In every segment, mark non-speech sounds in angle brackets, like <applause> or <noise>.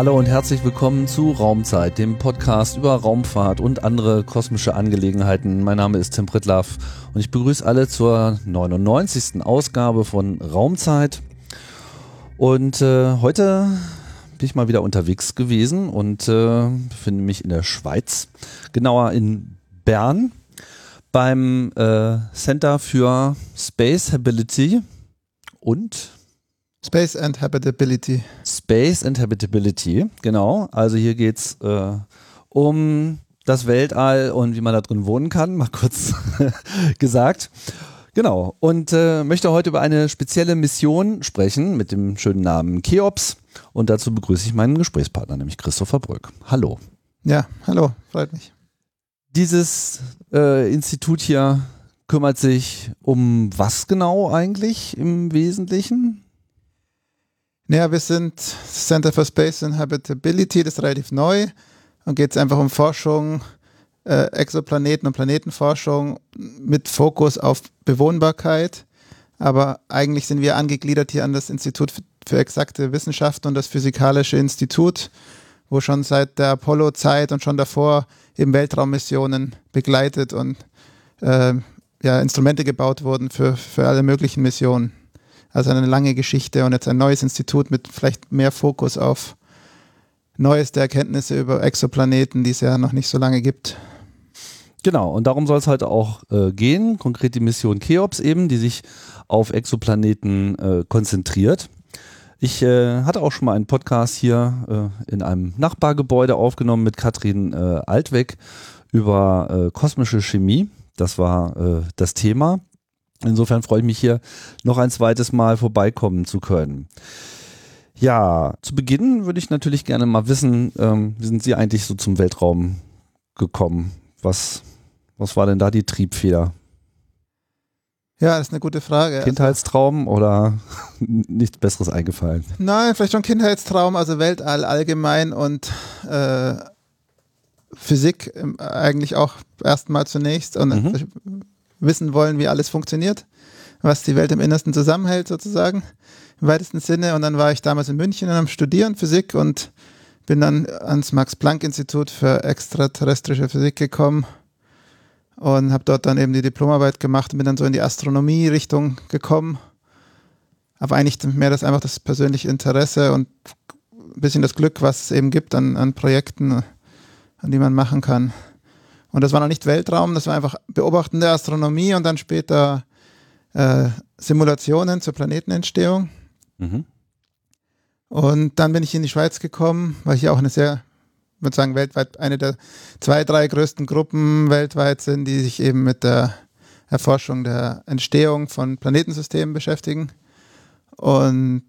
Hallo und herzlich willkommen zu Raumzeit, dem Podcast über Raumfahrt und andere kosmische Angelegenheiten. Mein Name ist Tim Pritlaff und ich begrüße alle zur 99. Ausgabe von Raumzeit. Und äh, heute bin ich mal wieder unterwegs gewesen und äh, befinde mich in der Schweiz, genauer in Bern beim äh, Center für Space Habitability und Space and Habitability. Space and Habitability, genau. Also hier geht's äh, um das Weltall und wie man da drin wohnen kann, mal kurz <laughs> gesagt. Genau. Und äh, möchte heute über eine spezielle Mission sprechen mit dem schönen Namen Cheops. Und dazu begrüße ich meinen Gesprächspartner, nämlich Christopher Brück. Hallo. Ja, hallo, freut mich. Dieses äh, Institut hier kümmert sich um was genau eigentlich im Wesentlichen? Naja, wir sind Center for Space and Habitability, das ist relativ neu und geht es einfach um Forschung, äh, Exoplaneten und Planetenforschung mit Fokus auf Bewohnbarkeit. Aber eigentlich sind wir angegliedert hier an das Institut für exakte Wissenschaften und das Physikalische Institut, wo schon seit der Apollo-Zeit und schon davor eben Weltraummissionen begleitet und äh, ja, Instrumente gebaut wurden für, für alle möglichen Missionen. Also eine lange Geschichte und jetzt ein neues Institut mit vielleicht mehr Fokus auf neueste Erkenntnisse über Exoplaneten, die es ja noch nicht so lange gibt. Genau, und darum soll es heute auch äh, gehen. Konkret die Mission Cheops eben, die sich auf Exoplaneten äh, konzentriert. Ich äh, hatte auch schon mal einen Podcast hier äh, in einem Nachbargebäude aufgenommen mit Katrin äh, Altweg über äh, kosmische Chemie. Das war das Thema. Insofern freue ich mich hier noch ein zweites Mal vorbeikommen zu können. Ja, zu Beginn würde ich natürlich gerne mal wissen, ähm, wie sind Sie eigentlich so zum Weltraum gekommen? Was, was war denn da die Triebfeder? Ja, das ist eine gute Frage. Also Kindheitstraum oder <laughs> nichts Besseres eingefallen? Nein, vielleicht schon Kindheitstraum, also Weltall allgemein und äh, Physik eigentlich auch erstmal zunächst und mhm. Wissen wollen, wie alles funktioniert, was die Welt im Innersten zusammenhält sozusagen, im weitesten Sinne. Und dann war ich damals in München am Studieren Physik und bin dann ans Max-Planck-Institut für extraterrestrische Physik gekommen und habe dort dann eben die Diplomarbeit gemacht und bin dann so in die Astronomie-Richtung gekommen. Aber eigentlich mehr das einfach das persönliche Interesse und ein bisschen das Glück, was es eben gibt an, an Projekten, an die man machen kann. Und das war noch nicht Weltraum, das war einfach Beobachten der Astronomie und dann später äh, Simulationen zur Planetenentstehung. Mhm. Und dann bin ich in die Schweiz gekommen, weil ich auch eine sehr ich würde sagen, weltweit eine der zwei, drei größten Gruppen weltweit sind, die sich eben mit der Erforschung der Entstehung von Planetensystemen beschäftigen und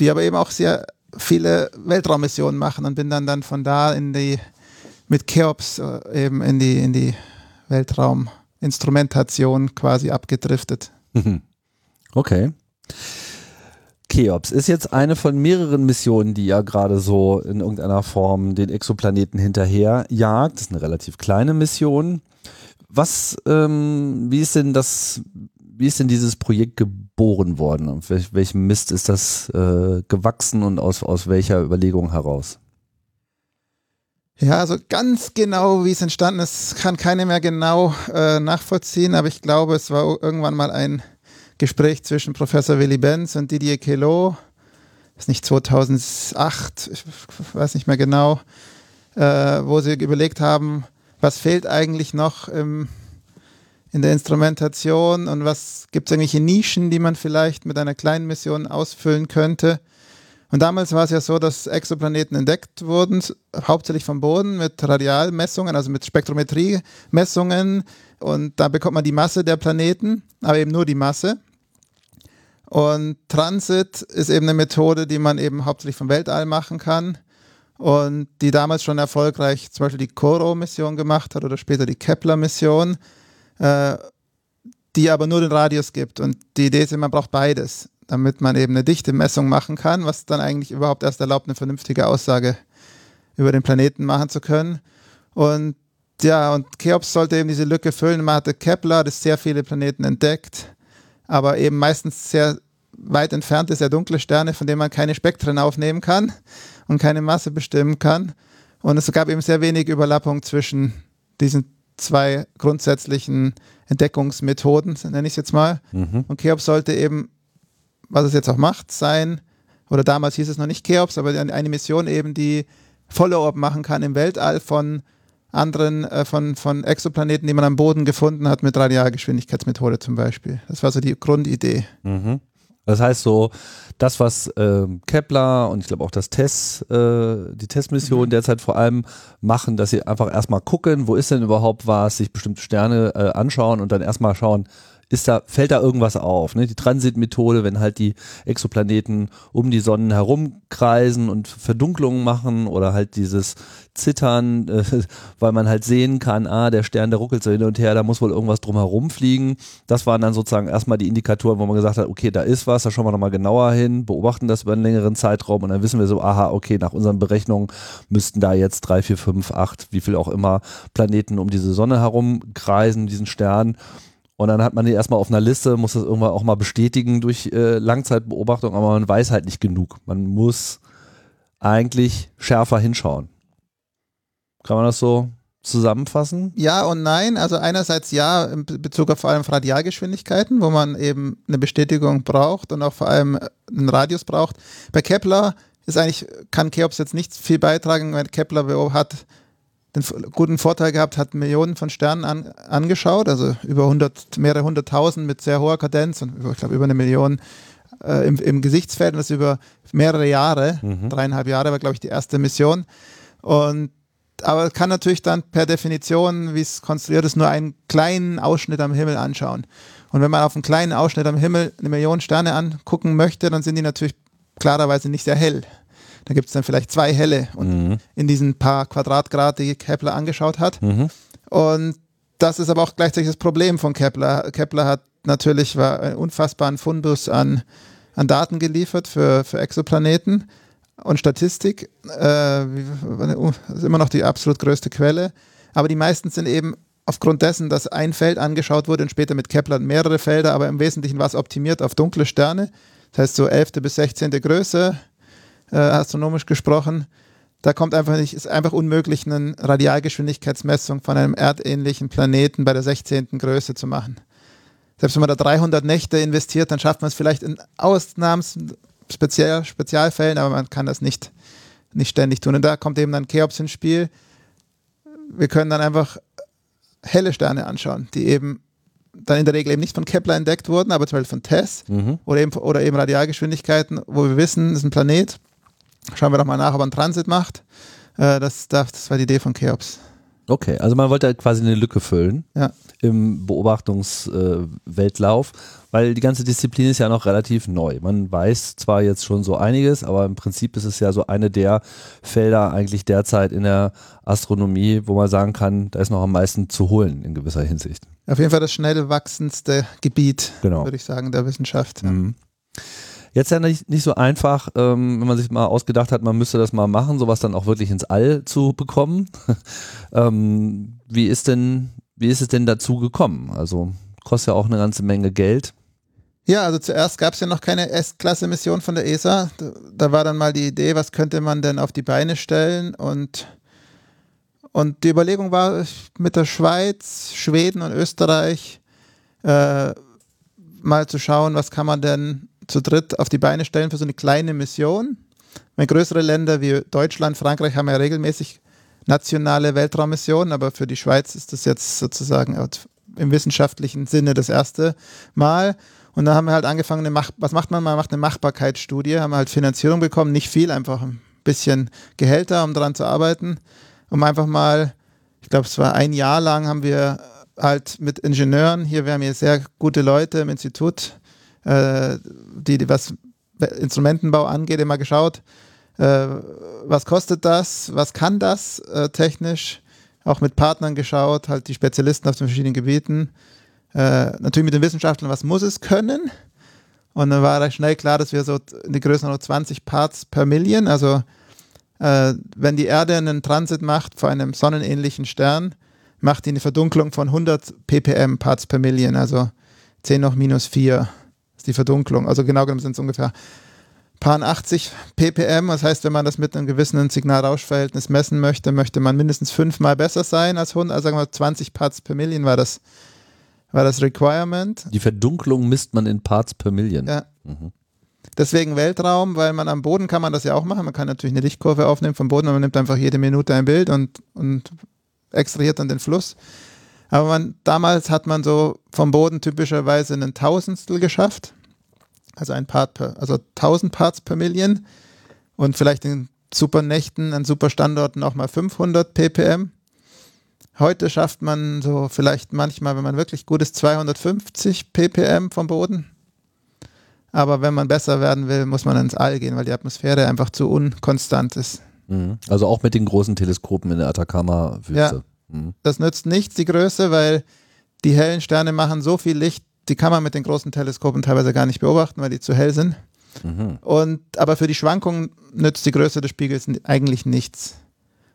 die aber eben auch sehr viele Weltraummissionen machen und bin dann, dann von da in die mit Cheops äh, eben in die in die Weltrauminstrumentation quasi abgedriftet. Okay. Cheops ist jetzt eine von mehreren Missionen, die ja gerade so in irgendeiner Form den Exoplaneten hinterher jagt. Das ist eine relativ kleine Mission. Was, ähm, wie ist denn das, wie ist denn dieses Projekt geboren worden? Auf welch, welchem Mist ist das äh, gewachsen und aus, aus welcher Überlegung heraus? Ja, also ganz genau, wie es entstanden ist, kann keiner mehr genau äh, nachvollziehen, aber ich glaube, es war irgendwann mal ein Gespräch zwischen Professor Willy Benz und Didier Queloz, das ist nicht 2008, ich weiß nicht mehr genau, äh, wo sie überlegt haben, was fehlt eigentlich noch im, in der Instrumentation und was gibt es irgendwelche Nischen, die man vielleicht mit einer kleinen Mission ausfüllen könnte. Und damals war es ja so, dass Exoplaneten entdeckt wurden, hauptsächlich vom Boden mit Radialmessungen, also mit Spektrometriemessungen. Und da bekommt man die Masse der Planeten, aber eben nur die Masse. Und Transit ist eben eine Methode, die man eben hauptsächlich vom Weltall machen kann und die damals schon erfolgreich zum Beispiel die Koro-Mission gemacht hat oder später die Kepler-Mission, äh, die aber nur den Radius gibt. Und die Idee ist, man braucht beides, damit man eben eine dichte Messung machen kann, was dann eigentlich überhaupt erst erlaubt, eine vernünftige Aussage über den Planeten machen zu können. Und ja, und Cheops sollte eben diese Lücke füllen. Man hatte Kepler, das sehr viele Planeten entdeckt aber eben meistens sehr weit entfernte, sehr dunkle Sterne, von denen man keine Spektren aufnehmen kann und keine Masse bestimmen kann. Und es gab eben sehr wenig Überlappung zwischen diesen zwei grundsätzlichen Entdeckungsmethoden, nenne ich es jetzt mal. Mhm. Und Cheops sollte eben, was es jetzt auch macht, sein, oder damals hieß es noch nicht Cheops, aber eine Mission eben, die Follow-up machen kann im Weltall von anderen, äh, von, von Exoplaneten, die man am Boden gefunden hat, mit Radialgeschwindigkeitsmethode zum Beispiel. Das war so die Grundidee. Mhm. Das heißt so, das, was äh, Kepler und ich glaube auch das TESS, äh, die TESS-Mission mhm. derzeit vor allem machen, dass sie einfach erstmal gucken, wo ist denn überhaupt was, sich bestimmte Sterne äh, anschauen und dann erstmal schauen, ist da, fällt da irgendwas auf. Ne? Die Transitmethode, wenn halt die Exoplaneten um die Sonnen herumkreisen und Verdunklungen machen oder halt dieses Zittern, äh, <laughs> weil man halt sehen kann, ah, der Stern, der ruckelt so hin und her, da muss wohl irgendwas drum herum fliegen. Das waren dann sozusagen erstmal die Indikatoren, wo man gesagt hat, okay, da ist was, da schauen wir nochmal genauer hin, beobachten das über einen längeren Zeitraum und dann wissen wir so, aha, okay, nach unseren Berechnungen müssten da jetzt drei, vier, fünf, acht, wie viel auch immer Planeten um diese Sonne herumkreisen, diesen Stern. Und dann hat man die erstmal auf einer Liste, muss das irgendwann auch mal bestätigen durch äh, Langzeitbeobachtung, aber man weiß halt nicht genug. Man muss eigentlich schärfer hinschauen. Kann man das so zusammenfassen? Ja und nein. Also einerseits ja, in Bezug auf vor allem Radialgeschwindigkeiten, wo man eben eine Bestätigung braucht und auch vor allem einen Radius braucht. Bei Kepler ist eigentlich, kann Cheops jetzt nicht viel beitragen, weil Kepler hat den guten Vorteil gehabt, hat Millionen von Sternen an, angeschaut, also über 100, mehrere hunderttausend mit sehr hoher Kadenz und ich glaube über eine Million äh, im, im Gesichtsfeld und das über mehrere Jahre, mhm. dreieinhalb Jahre war glaube ich die erste Mission und aber kann natürlich dann per Definition, wie es konstruiert ist, nur einen kleinen Ausschnitt am Himmel anschauen. Und wenn man auf einen kleinen Ausschnitt am Himmel eine Million Sterne angucken möchte, dann sind die natürlich klarerweise nicht sehr hell. Da gibt es dann vielleicht zwei helle und mhm. in diesen paar Quadratgrad, die Kepler angeschaut hat. Mhm. Und das ist aber auch gleichzeitig das Problem von Kepler. Kepler hat natürlich war einen unfassbaren Fundus an, an Daten geliefert für, für Exoplaneten und Statistik. Äh, ist immer noch die absolut größte Quelle. Aber die meisten sind eben aufgrund dessen, dass ein Feld angeschaut wurde und später mit Kepler mehrere Felder, aber im Wesentlichen war es optimiert auf dunkle Sterne. Das heißt so 11. bis 16. Größe, äh, astronomisch gesprochen. Da kommt einfach nicht, ist einfach unmöglich, eine Radialgeschwindigkeitsmessung von einem erdähnlichen Planeten bei der 16. Größe zu machen. Selbst wenn man da 300 Nächte investiert, dann schafft man es vielleicht in Ausnahms Spezial, Spezialfällen, aber man kann das nicht, nicht ständig tun. Und da kommt eben dann Cheops ins Spiel. Wir können dann einfach helle Sterne anschauen, die eben dann in der Regel eben nicht von Kepler entdeckt wurden, aber zum Beispiel von TESS mhm. oder, eben, oder eben Radialgeschwindigkeiten, wo wir wissen, es ist ein Planet, Schauen wir doch mal nach, ob er einen Transit macht. Äh, das, das war die Idee von Cheops. Okay, also man wollte quasi eine Lücke füllen ja. im Beobachtungsweltlauf, äh, weil die ganze Disziplin ist ja noch relativ neu. Man weiß zwar jetzt schon so einiges, aber im Prinzip ist es ja so eine der Felder eigentlich derzeit in der Astronomie, wo man sagen kann, da ist noch am meisten zu holen in gewisser Hinsicht. Auf jeden Fall das schnell wachsendste Gebiet, genau. würde ich sagen, der Wissenschaft. Ja. Jetzt ja nicht, nicht so einfach, ähm, wenn man sich mal ausgedacht hat, man müsste das mal machen, sowas dann auch wirklich ins All zu bekommen. <laughs> ähm, wie ist denn, wie ist es denn dazu gekommen? Also kostet ja auch eine ganze Menge Geld. Ja, also zuerst gab es ja noch keine S-Klasse-Mission von der ESA. Da, da, war dann mal die Idee, was könnte man denn auf die Beine stellen und und die Überlegung war mit der Schweiz, Schweden und Österreich äh, mal zu schauen, was kann man denn zu dritt auf die Beine stellen für so eine kleine Mission. Meine größere Länder wie Deutschland, Frankreich haben ja regelmäßig nationale Weltraummissionen, aber für die Schweiz ist das jetzt sozusagen im wissenschaftlichen Sinne das erste Mal. Und da haben wir halt angefangen, Mach was macht man? Man macht eine Machbarkeitsstudie, haben halt Finanzierung bekommen, nicht viel, einfach ein bisschen Gehälter, um daran zu arbeiten, um einfach mal, ich glaube, es war ein Jahr lang, haben wir halt mit Ingenieuren, hier wir haben hier sehr gute Leute im Institut, äh, die, die was Instrumentenbau angeht, immer geschaut, äh, was kostet das, was kann das äh, technisch, auch mit Partnern geschaut, halt die Spezialisten auf den verschiedenen Gebieten, äh, natürlich mit den Wissenschaftlern, was muss es können. Und dann war recht schnell klar, dass wir so in die Größenordnung 20 Parts per Million, also äh, wenn die Erde einen Transit macht vor einem sonnenähnlichen Stern, macht die eine Verdunklung von 100 ppm Parts per Million, also 10 noch minus 4 die Verdunklung. Also genau genommen sind es ungefähr paar 80 ppm. Das heißt, wenn man das mit einem gewissen Signal-Rausch-Verhältnis messen möchte, möchte man mindestens fünfmal besser sein als 100, also sagen wir 20 Parts per Million war das, war das Requirement. Die Verdunklung misst man in Parts per Million. Ja. Mhm. Deswegen Weltraum, weil man am Boden kann man das ja auch machen. Man kann natürlich eine Lichtkurve aufnehmen vom Boden, und man nimmt einfach jede Minute ein Bild und, und extrahiert dann den Fluss. Aber man, damals hat man so vom Boden typischerweise einen Tausendstel geschafft also ein Part per, also 1000 Parts per Million und vielleicht in super Nächten, an super Standorten auch mal 500 ppm. Heute schafft man so vielleicht manchmal, wenn man wirklich gut ist, 250 ppm vom Boden. Aber wenn man besser werden will, muss man ins All gehen, weil die Atmosphäre einfach zu unkonstant ist. Mhm. Also auch mit den großen Teleskopen in der Atacama-Wüste. Ja, mhm. Das nützt nichts, die Größe, weil die hellen Sterne machen so viel Licht, die kann man mit den großen Teleskopen teilweise gar nicht beobachten, weil die zu hell sind. Mhm. Und, aber für die Schwankungen nützt die Größe des Spiegels eigentlich nichts.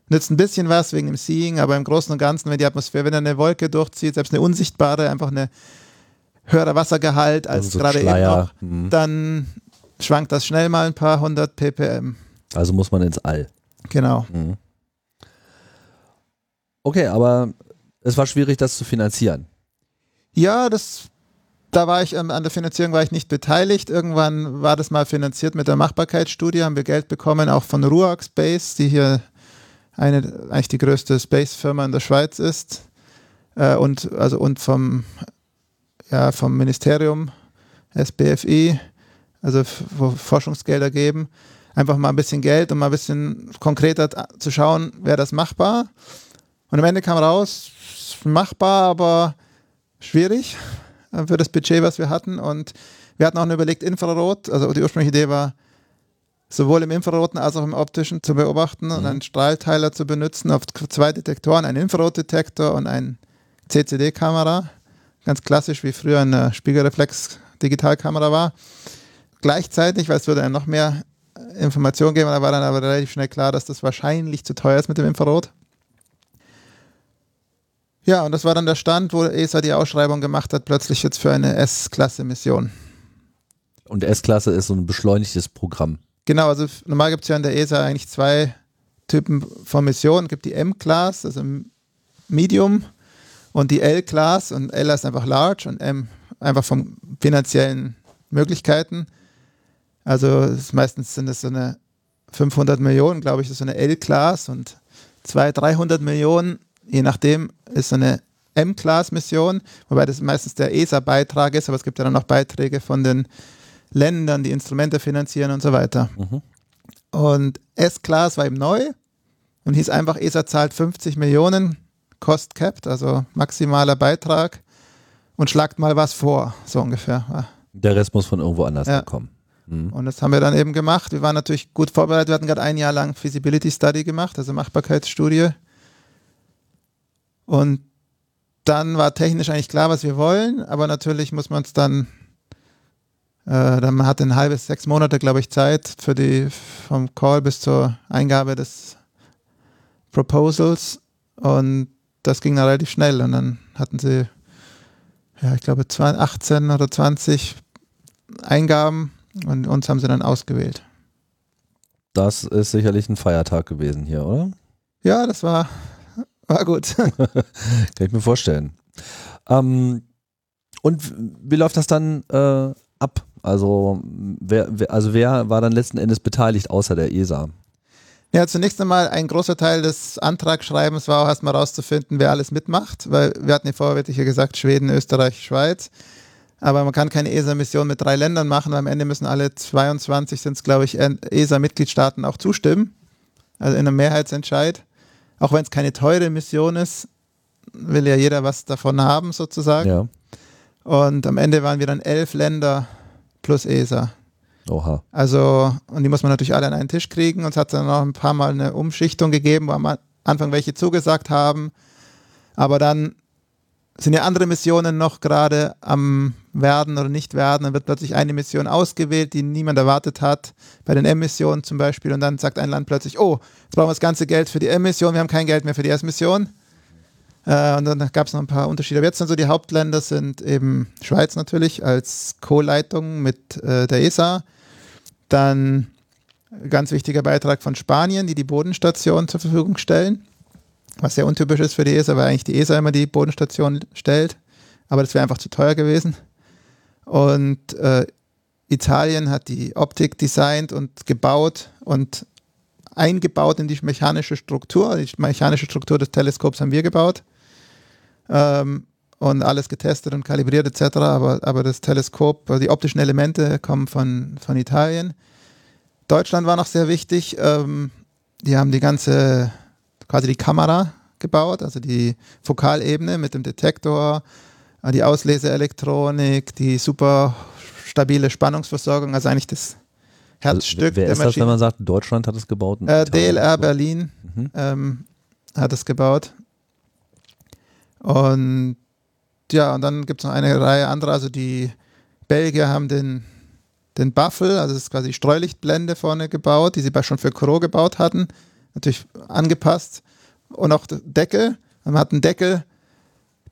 Nützt ein bisschen was wegen dem Seeing, aber im Großen und Ganzen, wenn die Atmosphäre, wenn eine Wolke durchzieht, selbst eine unsichtbare, einfach eine höhere Wassergehalt als also so gerade eben noch, mhm. dann schwankt das schnell mal ein paar hundert ppm. Also muss man ins All. Genau. Mhm. Okay, aber es war schwierig, das zu finanzieren. Ja, das da war ich ähm, an der Finanzierung war ich nicht beteiligt. Irgendwann war das mal finanziert mit der Machbarkeitsstudie, haben wir Geld bekommen, auch von Ruag Space, die hier eine eigentlich die größte Space-Firma in der Schweiz ist. Äh, und also und vom ja, vom Ministerium SBFI, also wo Forschungsgelder geben. Einfach mal ein bisschen Geld, um mal ein bisschen konkreter zu schauen, wäre das machbar. Und am Ende kam raus, machbar, aber schwierig für das Budget, was wir hatten. Und wir hatten auch nur überlegt, Infrarot, also die ursprüngliche Idee war, sowohl im Infraroten als auch im optischen zu beobachten mhm. und einen Strahlteiler zu benutzen auf zwei Detektoren, einen Infrarotdetektor und eine CCD-Kamera. Ganz klassisch, wie früher eine Spiegelreflex-Digitalkamera war. Gleichzeitig, weil es würde dann noch mehr Informationen geben, da war dann aber relativ schnell klar, dass das wahrscheinlich zu teuer ist mit dem Infrarot. Ja, und das war dann der Stand, wo ESA die Ausschreibung gemacht hat, plötzlich jetzt für eine S-Klasse-Mission. Und S-Klasse ist so ein beschleunigtes Programm. Genau, also normal gibt es ja in der ESA eigentlich zwei Typen von Missionen. Es gibt die M-Class, also Medium, und die L-Class. Und L ist einfach Large und M einfach von finanziellen Möglichkeiten. Also meistens sind es so eine 500 Millionen, glaube ich, ist so eine L-Class und 200, 300 Millionen je nachdem, ist eine M-Class-Mission, wobei das meistens der ESA-Beitrag ist, aber es gibt ja dann noch Beiträge von den Ländern, die Instrumente finanzieren und so weiter. Mhm. Und S-Class war eben neu und hieß einfach, ESA zahlt 50 Millionen, Cost Capped, also maximaler Beitrag und schlagt mal was vor, so ungefähr. Der Rest muss von irgendwo anders ja. kommen. Mhm. Und das haben wir dann eben gemacht. Wir waren natürlich gut vorbereitet. Wir hatten gerade ein Jahr lang Feasibility Study gemacht, also Machbarkeitsstudie. Und dann war technisch eigentlich klar, was wir wollen, aber natürlich muss man es dann, äh, dann hat ein halbes, sechs Monate, glaube ich, Zeit für die, vom Call bis zur Eingabe des Proposals und das ging dann relativ schnell und dann hatten sie, ja, ich glaube, 18 oder 20 Eingaben und uns haben sie dann ausgewählt. Das ist sicherlich ein Feiertag gewesen hier, oder? Ja, das war war gut. <laughs> Kann ich mir vorstellen. Ähm, und wie läuft das dann äh, ab? Also wer, wer, also wer war dann letzten Endes beteiligt außer der ESA? Ja, zunächst einmal ein großer Teil des Antragsschreibens war auch erstmal rauszufinden, wer alles mitmacht, weil wir hatten ja vorher wirklich gesagt, Schweden, Österreich, Schweiz. Aber man kann keine ESA-Mission mit drei Ländern machen, weil am Ende müssen alle 22 sind es, glaube ich, ESA-Mitgliedstaaten auch zustimmen. Also in einem Mehrheitsentscheid auch wenn es keine teure Mission ist, will ja jeder was davon haben, sozusagen. Ja. Und am Ende waren wir dann elf Länder plus ESA. Oha. Also, und die muss man natürlich alle an einen Tisch kriegen. Und es hat dann noch ein paar Mal eine Umschichtung gegeben, wo am Anfang welche zugesagt haben. Aber dann sind ja andere Missionen noch gerade am werden oder nicht werden. Dann wird plötzlich eine Mission ausgewählt, die niemand erwartet hat. Bei den M-Missionen zum Beispiel. Und dann sagt ein Land plötzlich, oh, jetzt brauchen wir das ganze Geld für die M-Mission, wir haben kein Geld mehr für die S-Mission. Äh, und dann gab es noch ein paar Unterschiede. Aber jetzt sind so die Hauptländer sind eben Schweiz natürlich als Co-Leitung mit äh, der ESA. Dann ganz wichtiger Beitrag von Spanien, die die Bodenstation zur Verfügung stellen. Was sehr untypisch ist für die ESA, weil eigentlich die ESA immer die Bodenstation stellt. Aber das wäre einfach zu teuer gewesen. Und äh, Italien hat die Optik designt und gebaut und eingebaut in die mechanische Struktur. Die mechanische Struktur des Teleskops haben wir gebaut ähm, und alles getestet und kalibriert etc. Aber, aber das Teleskop, also die optischen Elemente kommen von, von Italien. Deutschland war noch sehr wichtig. Ähm, die haben die ganze, quasi die Kamera gebaut, also die Fokalebene mit dem Detektor, äh, die Ausleseelektronik, die super stabile Spannungsversorgung, also eigentlich das Herzstück also, wer der ist das, wenn man sagt, Deutschland hat es gebaut? Äh, DLR Berlin mhm. ähm, hat es gebaut. Und ja, und dann gibt es noch eine Reihe anderer, also die Belgier haben den, den Buffel, also das ist quasi Streulichtblende vorne gebaut, die sie schon für Koro gebaut hatten, natürlich angepasst. Und auch Deckel, man hat einen Deckel,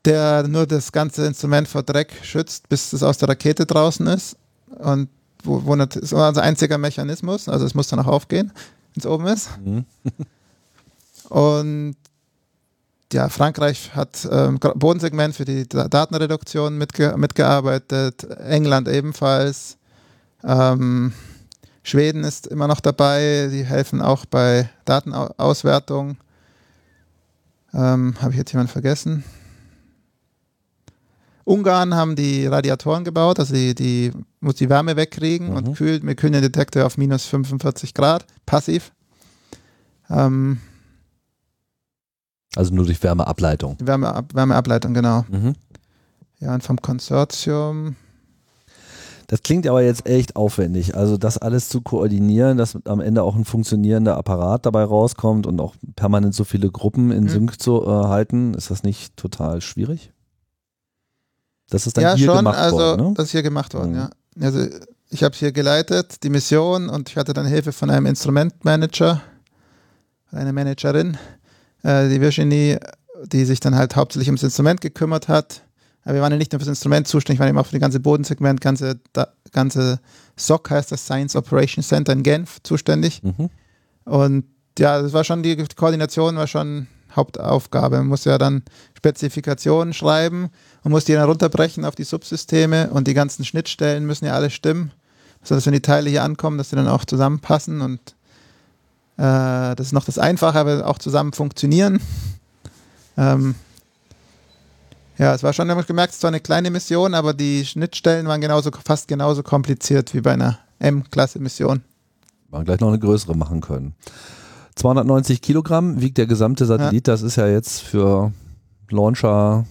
der nur das ganze Instrument vor Dreck schützt, bis es aus der Rakete draußen ist. Und wo, wo das ist unser einziger Mechanismus, also es muss dann auch aufgehen, wenn es oben ist. Mhm. <laughs> Und ja, Frankreich hat ähm, Bodensegment für die Datenreduktion mitge mitgearbeitet, England ebenfalls. Ähm, Schweden ist immer noch dabei, die helfen auch bei Datenauswertung. Ähm, Habe ich jetzt jemanden vergessen? Ungarn haben die Radiatoren gebaut, also die, die muss die Wärme wegkriegen mhm. und kühlt mit kühlen Detektor auf minus 45 Grad, passiv. Ähm, also nur durch Wärmeableitung. Wärme, Wärmeableitung, genau. Mhm. Ja, und vom Konsortium. Das klingt aber jetzt echt aufwendig. Also das alles zu koordinieren, dass am Ende auch ein funktionierender Apparat dabei rauskommt und auch permanent so viele Gruppen in mhm. Sync zu äh, halten, ist das nicht total schwierig? Das ist dann ja, hier schon, gemacht also, worden, ne? das ist hier gemacht worden, mhm. ja. Also ich habe hier geleitet, die Mission und ich hatte dann Hilfe von einem Instrumentmanager, einer Managerin, äh, die Virginie, die sich dann halt hauptsächlich ums Instrument gekümmert hat. Aber wir waren ja nicht nur für das Instrument zuständig, wir waren eben auch für das ganze Bodensegment, ganze, da, ganze SOC heißt das Science Operation Center in Genf zuständig. Mhm. Und ja, das war schon die Koordination, war schon Hauptaufgabe. Man muss ja dann Spezifikationen schreiben und muss die dann runterbrechen auf die Subsysteme und die ganzen Schnittstellen müssen ja alle stimmen, sodass wenn die Teile hier ankommen, dass sie dann auch zusammenpassen und äh, das ist noch das Einfache, aber auch zusammen funktionieren. Ähm, ja, es war schon, habe ich gemerkt, es zwar eine kleine Mission, aber die Schnittstellen waren genauso, fast genauso kompliziert wie bei einer M-Klasse-Mission. Man gleich noch eine größere machen können. 290 Kilogramm wiegt der gesamte Satellit. Ja. Das ist ja jetzt für Launcher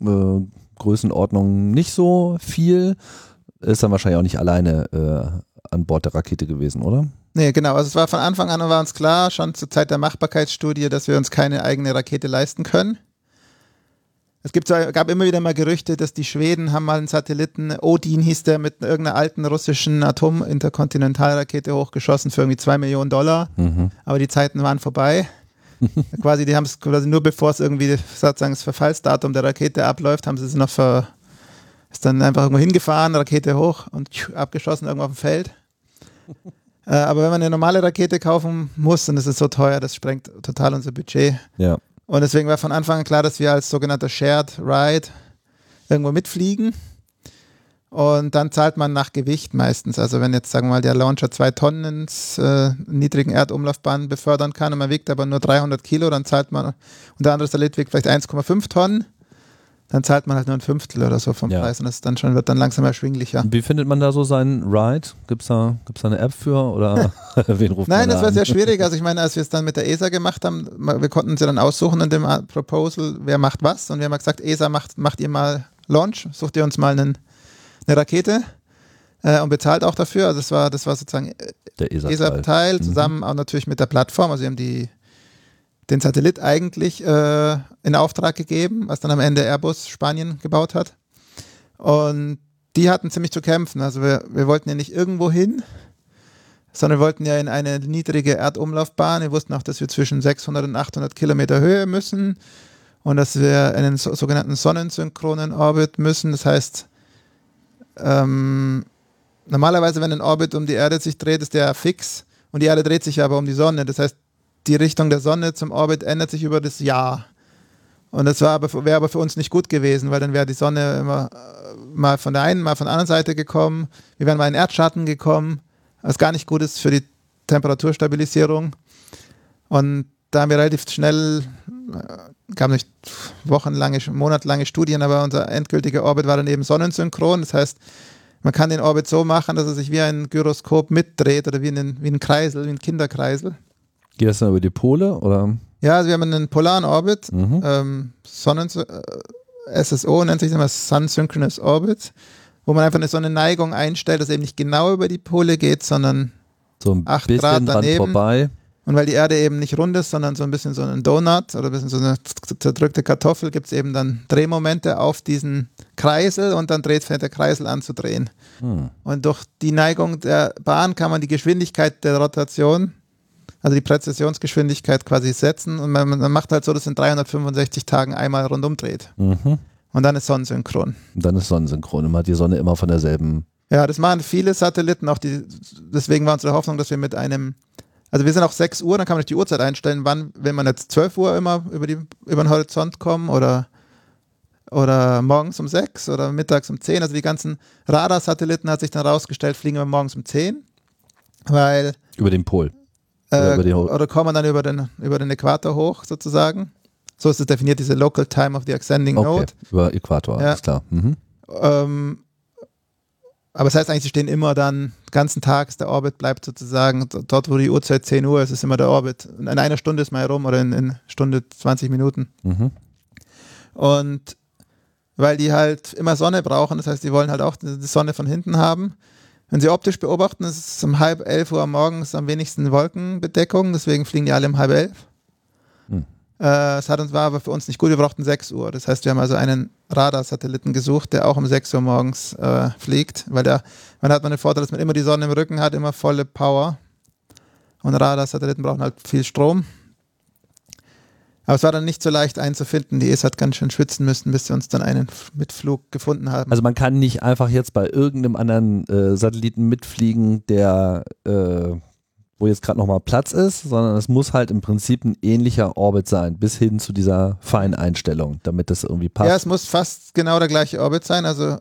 äh, Größenordnung nicht so viel. Ist dann wahrscheinlich auch nicht alleine äh, an Bord der Rakete gewesen, oder? Nee, genau. Also es war von Anfang an war uns klar, schon zur Zeit der Machbarkeitsstudie, dass wir uns keine eigene Rakete leisten können. Es gibt, gab immer wieder mal Gerüchte, dass die Schweden haben mal einen Satelliten, Odin hieß der, mit irgendeiner alten russischen Atominterkontinentalrakete hochgeschossen für irgendwie zwei Millionen Dollar. Mhm. Aber die Zeiten waren vorbei. <laughs> quasi, die haben es quasi nur bevor es irgendwie sozusagen das Verfallsdatum der Rakete abläuft, haben sie es noch ver, ist dann einfach irgendwo hingefahren, Rakete hoch und abgeschossen irgendwo auf dem Feld. <laughs> äh, aber wenn man eine normale Rakete kaufen muss, dann ist es so teuer, das sprengt total unser Budget. Ja. Und deswegen war von Anfang an klar, dass wir als sogenannter Shared Ride irgendwo mitfliegen. Und dann zahlt man nach Gewicht meistens. Also wenn jetzt, sagen wir mal, der Launcher zwei Tonnen ins äh, niedrigen Erdumlaufbahn befördern kann und man wiegt aber nur 300 Kilo, dann zahlt man, und der andere Satellit wiegt vielleicht 1,5 Tonnen dann zahlt man halt nur ein Fünftel oder so vom ja. Preis und das dann schon, wird dann langsam erschwinglicher. Wie findet man da so seinen Ride? Gibt es da, gibt's da eine App für oder <laughs> wen ruft Nein, man das war sehr schwierig. Also ich meine, als wir es dann mit der ESA gemacht haben, wir konnten sie dann aussuchen in dem Proposal, wer macht was und wir haben gesagt, ESA macht, macht ihr mal Launch, sucht ihr uns mal einen, eine Rakete äh, und bezahlt auch dafür. Also das war, das war sozusagen der ESA-Teil, ESA zusammen mhm. auch natürlich mit der Plattform. Also wir haben die den Satellit eigentlich äh, in Auftrag gegeben, was dann am Ende Airbus Spanien gebaut hat. Und die hatten ziemlich zu kämpfen. Also wir, wir wollten ja nicht irgendwo hin, sondern wir wollten ja in eine niedrige Erdumlaufbahn. Wir wussten auch, dass wir zwischen 600 und 800 Kilometer Höhe müssen. und dass wir in den so, sogenannten sonnensynchronen Orbit müssen. Das heißt, ähm, normalerweise, wenn ein Orbit um die Erde sich dreht, ist der fix und die Erde dreht sich aber um die Sonne. Das heißt, die Richtung der Sonne zum Orbit ändert sich über das Jahr. Und das aber, wäre aber für uns nicht gut gewesen, weil dann wäre die Sonne immer äh, mal von der einen, mal von der anderen Seite gekommen. Wir wären mal in Erdschatten gekommen, was gar nicht gut ist für die Temperaturstabilisierung. Und da haben wir relativ schnell, äh, gab nicht wochenlange, monatelange Studien, aber unser endgültiger Orbit war dann eben sonnensynchron. Das heißt, man kann den Orbit so machen, dass er sich wie ein Gyroskop mitdreht oder wie ein, wie ein Kreisel, wie ein Kinderkreisel. Geht das dann über die Pole oder? Ja, also wir haben einen polaren Orbit, mhm. ähm, Sonnen äh, SSO nennt sich das immer Sun Synchronous Orbit, wo man einfach eine, so eine Neigung einstellt, dass eben nicht genau über die Pole geht, sondern so ein 8 Grad daneben. vorbei. Und weil die Erde eben nicht rund ist, sondern so ein bisschen so ein Donut oder ein bisschen so eine zerdrückte Kartoffel, gibt es eben dann Drehmomente auf diesen Kreisel und dann dreht fängt der Kreisel an zu drehen. Hm. Und durch die Neigung der Bahn kann man die Geschwindigkeit der Rotation also die Präzisionsgeschwindigkeit quasi setzen und man, man macht halt so, dass in 365 Tagen einmal rundum dreht. Mhm. Und dann ist Sonnensynchron. Und dann ist Sonnensynchron. Und man hat die Sonne immer von derselben. Ja, das machen viele Satelliten, auch die, deswegen war unsere Hoffnung, dass wir mit einem, also wir sind auch 6 Uhr, dann kann man nicht die Uhrzeit einstellen, wann, wenn man jetzt 12 Uhr immer über, die, über den Horizont kommen oder, oder morgens um 6 oder mittags um 10. Also die ganzen Radarsatelliten hat sich dann rausgestellt, fliegen wir morgens um 10, weil. Über den Pol. Äh, oder, oder kommen dann über den, über den Äquator hoch sozusagen. So ist es definiert, diese Local Time of the Ascending okay. Node. Über Äquator, ja. alles klar. Mhm. Ähm, aber das heißt eigentlich, sie stehen immer dann, ganzen Tag, der Orbit bleibt sozusagen dort, wo die Uhrzeit 10 Uhr ist, ist immer der Orbit. In einer Stunde ist man herum oder in, in Stunde 20 Minuten. Mhm. Und weil die halt immer Sonne brauchen, das heißt, die wollen halt auch die Sonne von hinten haben, wenn Sie optisch beobachten, ist es um halb elf Uhr morgens am wenigsten Wolkenbedeckung, deswegen fliegen die alle um halb elf. Hm. Äh, es hat uns, war aber für uns nicht gut, wir brauchten 6 Uhr. Das heißt, wir haben also einen Radarsatelliten gesucht, der auch um 6 Uhr morgens äh, fliegt, weil der, man hat man den Vorteil, dass man immer die Sonne im Rücken hat, immer volle Power. Und Radarsatelliten brauchen halt viel Strom. Aber es war dann nicht so leicht einzufinden. Die ESA hat ganz schön schwitzen müssen, bis sie uns dann einen Mitflug gefunden haben. Also man kann nicht einfach jetzt bei irgendeinem anderen äh, Satelliten mitfliegen, der äh, wo jetzt gerade nochmal Platz ist, sondern es muss halt im Prinzip ein ähnlicher Orbit sein, bis hin zu dieser Feineinstellung, damit das irgendwie passt. Ja, es muss fast genau der gleiche Orbit sein. Also äh,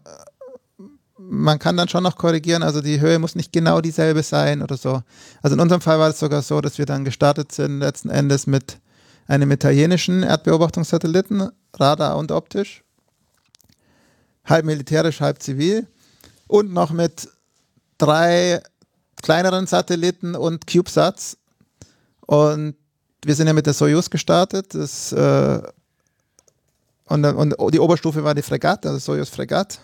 man kann dann schon noch korrigieren, also die Höhe muss nicht genau dieselbe sein oder so. Also in unserem Fall war es sogar so, dass wir dann gestartet sind letzten Endes mit einem italienischen Erdbeobachtungssatelliten, Radar und optisch, halb militärisch, halb zivil und noch mit drei kleineren Satelliten und CubeSats. Und wir sind ja mit der Soyuz gestartet. Das, äh, und, und die Oberstufe war die Fregatte, also Soyuz Fregatte.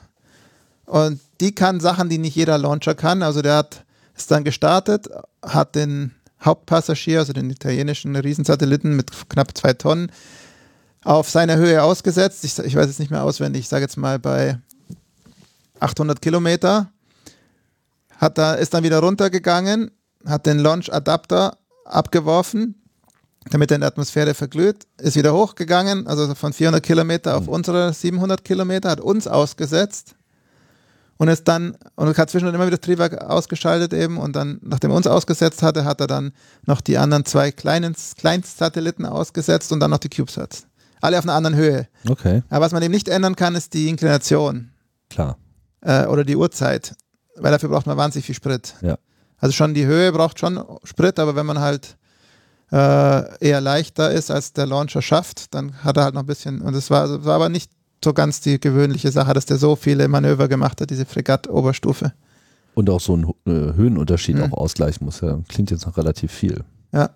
Und die kann Sachen, die nicht jeder Launcher kann. Also der hat ist dann gestartet, hat den Hauptpassagier, also den italienischen Riesensatelliten mit knapp zwei Tonnen, auf seiner Höhe ausgesetzt. Ich, ich weiß es nicht mehr auswendig, ich sage jetzt mal bei 800 Kilometer. Hat da, ist dann wieder runtergegangen, hat den Launch-Adapter abgeworfen, damit er in der Atmosphäre verglüht, ist wieder hochgegangen, also von 400 Kilometer auf mhm. unsere 700 Kilometer, hat uns ausgesetzt und ist dann, und hat zwischendurch immer wieder das Triebwerk ausgeschaltet eben und dann, nachdem er uns ausgesetzt hatte, hat er dann noch die anderen zwei kleinen Kleinstsatelliten ausgesetzt und dann noch die CubeSats. Alle auf einer anderen Höhe. Okay. Aber was man eben nicht ändern kann, ist die Inklination. Klar. Äh, oder die Uhrzeit. Weil dafür braucht man wahnsinnig viel Sprit. Ja. Also schon die Höhe braucht schon Sprit, aber wenn man halt äh, eher leichter ist, als der Launcher schafft, dann hat er halt noch ein bisschen, und es war, war aber nicht so ganz die gewöhnliche Sache, dass der so viele Manöver gemacht hat, diese Fregatt-Oberstufe. Und auch so einen äh, Höhenunterschied mhm. auch ausgleichen muss. Ja. Klingt jetzt noch relativ viel. Ja.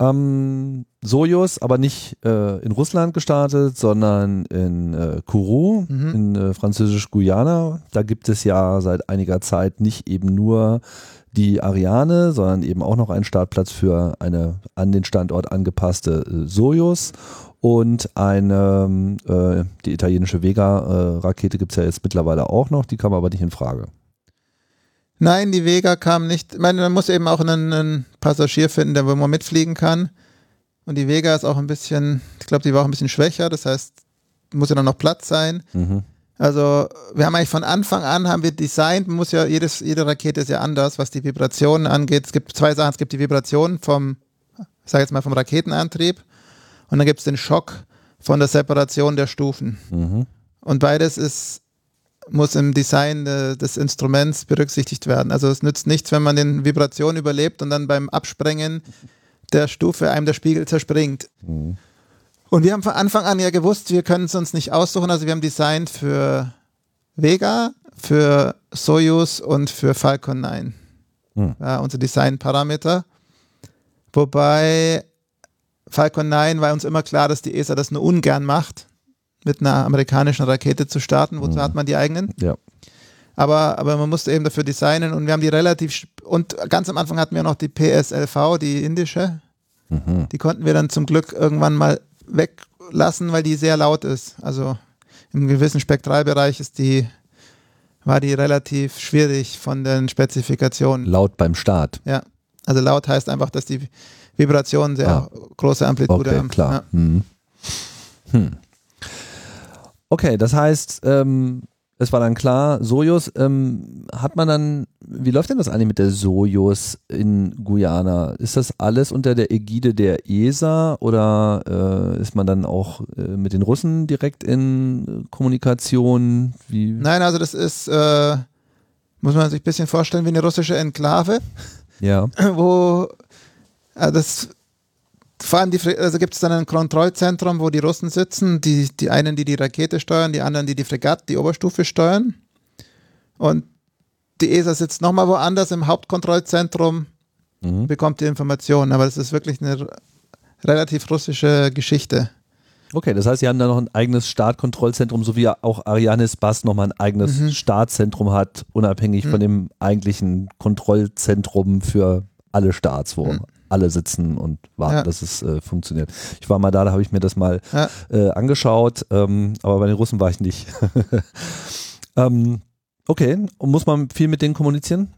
Ähm, Sojus aber nicht äh, in Russland gestartet, sondern in äh, Kourou, mhm. in äh, französisch-Guyana. Da gibt es ja seit einiger Zeit nicht eben nur die Ariane, sondern eben auch noch einen Startplatz für eine an den Standort angepasste äh, Sojus und eine, äh, die italienische Vega-Rakete gibt es ja jetzt mittlerweile auch noch, die kam aber nicht in Frage. Nein, die Vega kam nicht. Ich meine, man muss eben auch einen, einen Passagier finden, der wo man mitfliegen kann. und die Vega ist auch ein bisschen, ich glaube, die war auch ein bisschen schwächer, das heißt, muss ja dann noch Platz sein. Mhm. Also wir haben eigentlich von Anfang an haben wir designt, man muss ja, jedes, jede Rakete ist ja anders, was die Vibrationen angeht. Es gibt zwei Sachen, es gibt die Vibrationen vom, ich sage jetzt mal vom Raketenantrieb und dann gibt es den Schock von der Separation der Stufen. Mhm. Und beides ist, muss im Design äh, des Instruments berücksichtigt werden. Also es nützt nichts, wenn man den Vibration überlebt und dann beim Absprengen der Stufe einem der Spiegel zerspringt. Mhm. Und wir haben von Anfang an ja gewusst, wir können es uns nicht aussuchen. Also wir haben designt für Vega, für Soyuz und für Falcon 9. Hm. Ja, unsere Designparameter. Wobei Falcon 9 war uns immer klar, dass die ESA das nur ungern macht, mit einer amerikanischen Rakete zu starten. Wozu Mhm. hat man die eigenen? Ja. Aber, aber man musste eben dafür designen und wir haben die relativ, und ganz am Anfang hatten wir noch die PSLV, die indische. Mhm. Die konnten wir dann zum Glück irgendwann mal weglassen, weil die sehr laut ist. Also im gewissen Spektralbereich ist die, war die relativ schwierig von den Spezifikationen. Laut beim Start. Ja. Also laut heißt einfach, dass die Vibrationen sehr Ah. große Amplitude Okay, klar. Ja. Mhm. Hm. Okay, das heißt, ähm, es war dann klar, Sojus, ähm, hat man dann, wie läuft denn das eigentlich mit der Sojus in Guyana? Ist das alles unter der Ägide der ESA oder äh, ist man dann auch äh, mit den Russen direkt in Kommunikation? Wie? Nein, also das ist, äh, muss man sich ein bisschen vorstellen, wie eine russische Enklave. Ja. wo das vor allem die, also gibt es dann ein Kontrollzentrum, wo die Russen sitzen, die, die einen, die die Rakete steuern, die anderen, die die Fregatte, die Oberstufe steuern. Und die ESA sitzt nochmal woanders im Hauptkontrollzentrum, Mhm. bekommt die Informationen. Aber das ist wirklich eine relativ russische Geschichte. Okay, das heißt, Sie haben da noch ein eigenes Startkontrollzentrum, so wie auch Arianes Bass nochmal ein eigenes Mhm. Startzentrum hat, unabhängig von dem eigentlichen Kontrollzentrum für alle Starts, wo Mhm. Alle sitzen und warten, Ja. dass es äh, funktioniert. Ich war mal da, da habe ich mir das mal Ja. äh, angeschaut, ähm, aber bei den Russen war ich nicht. <laughs> ähm, okay, und muss man viel mit denen kommunizieren?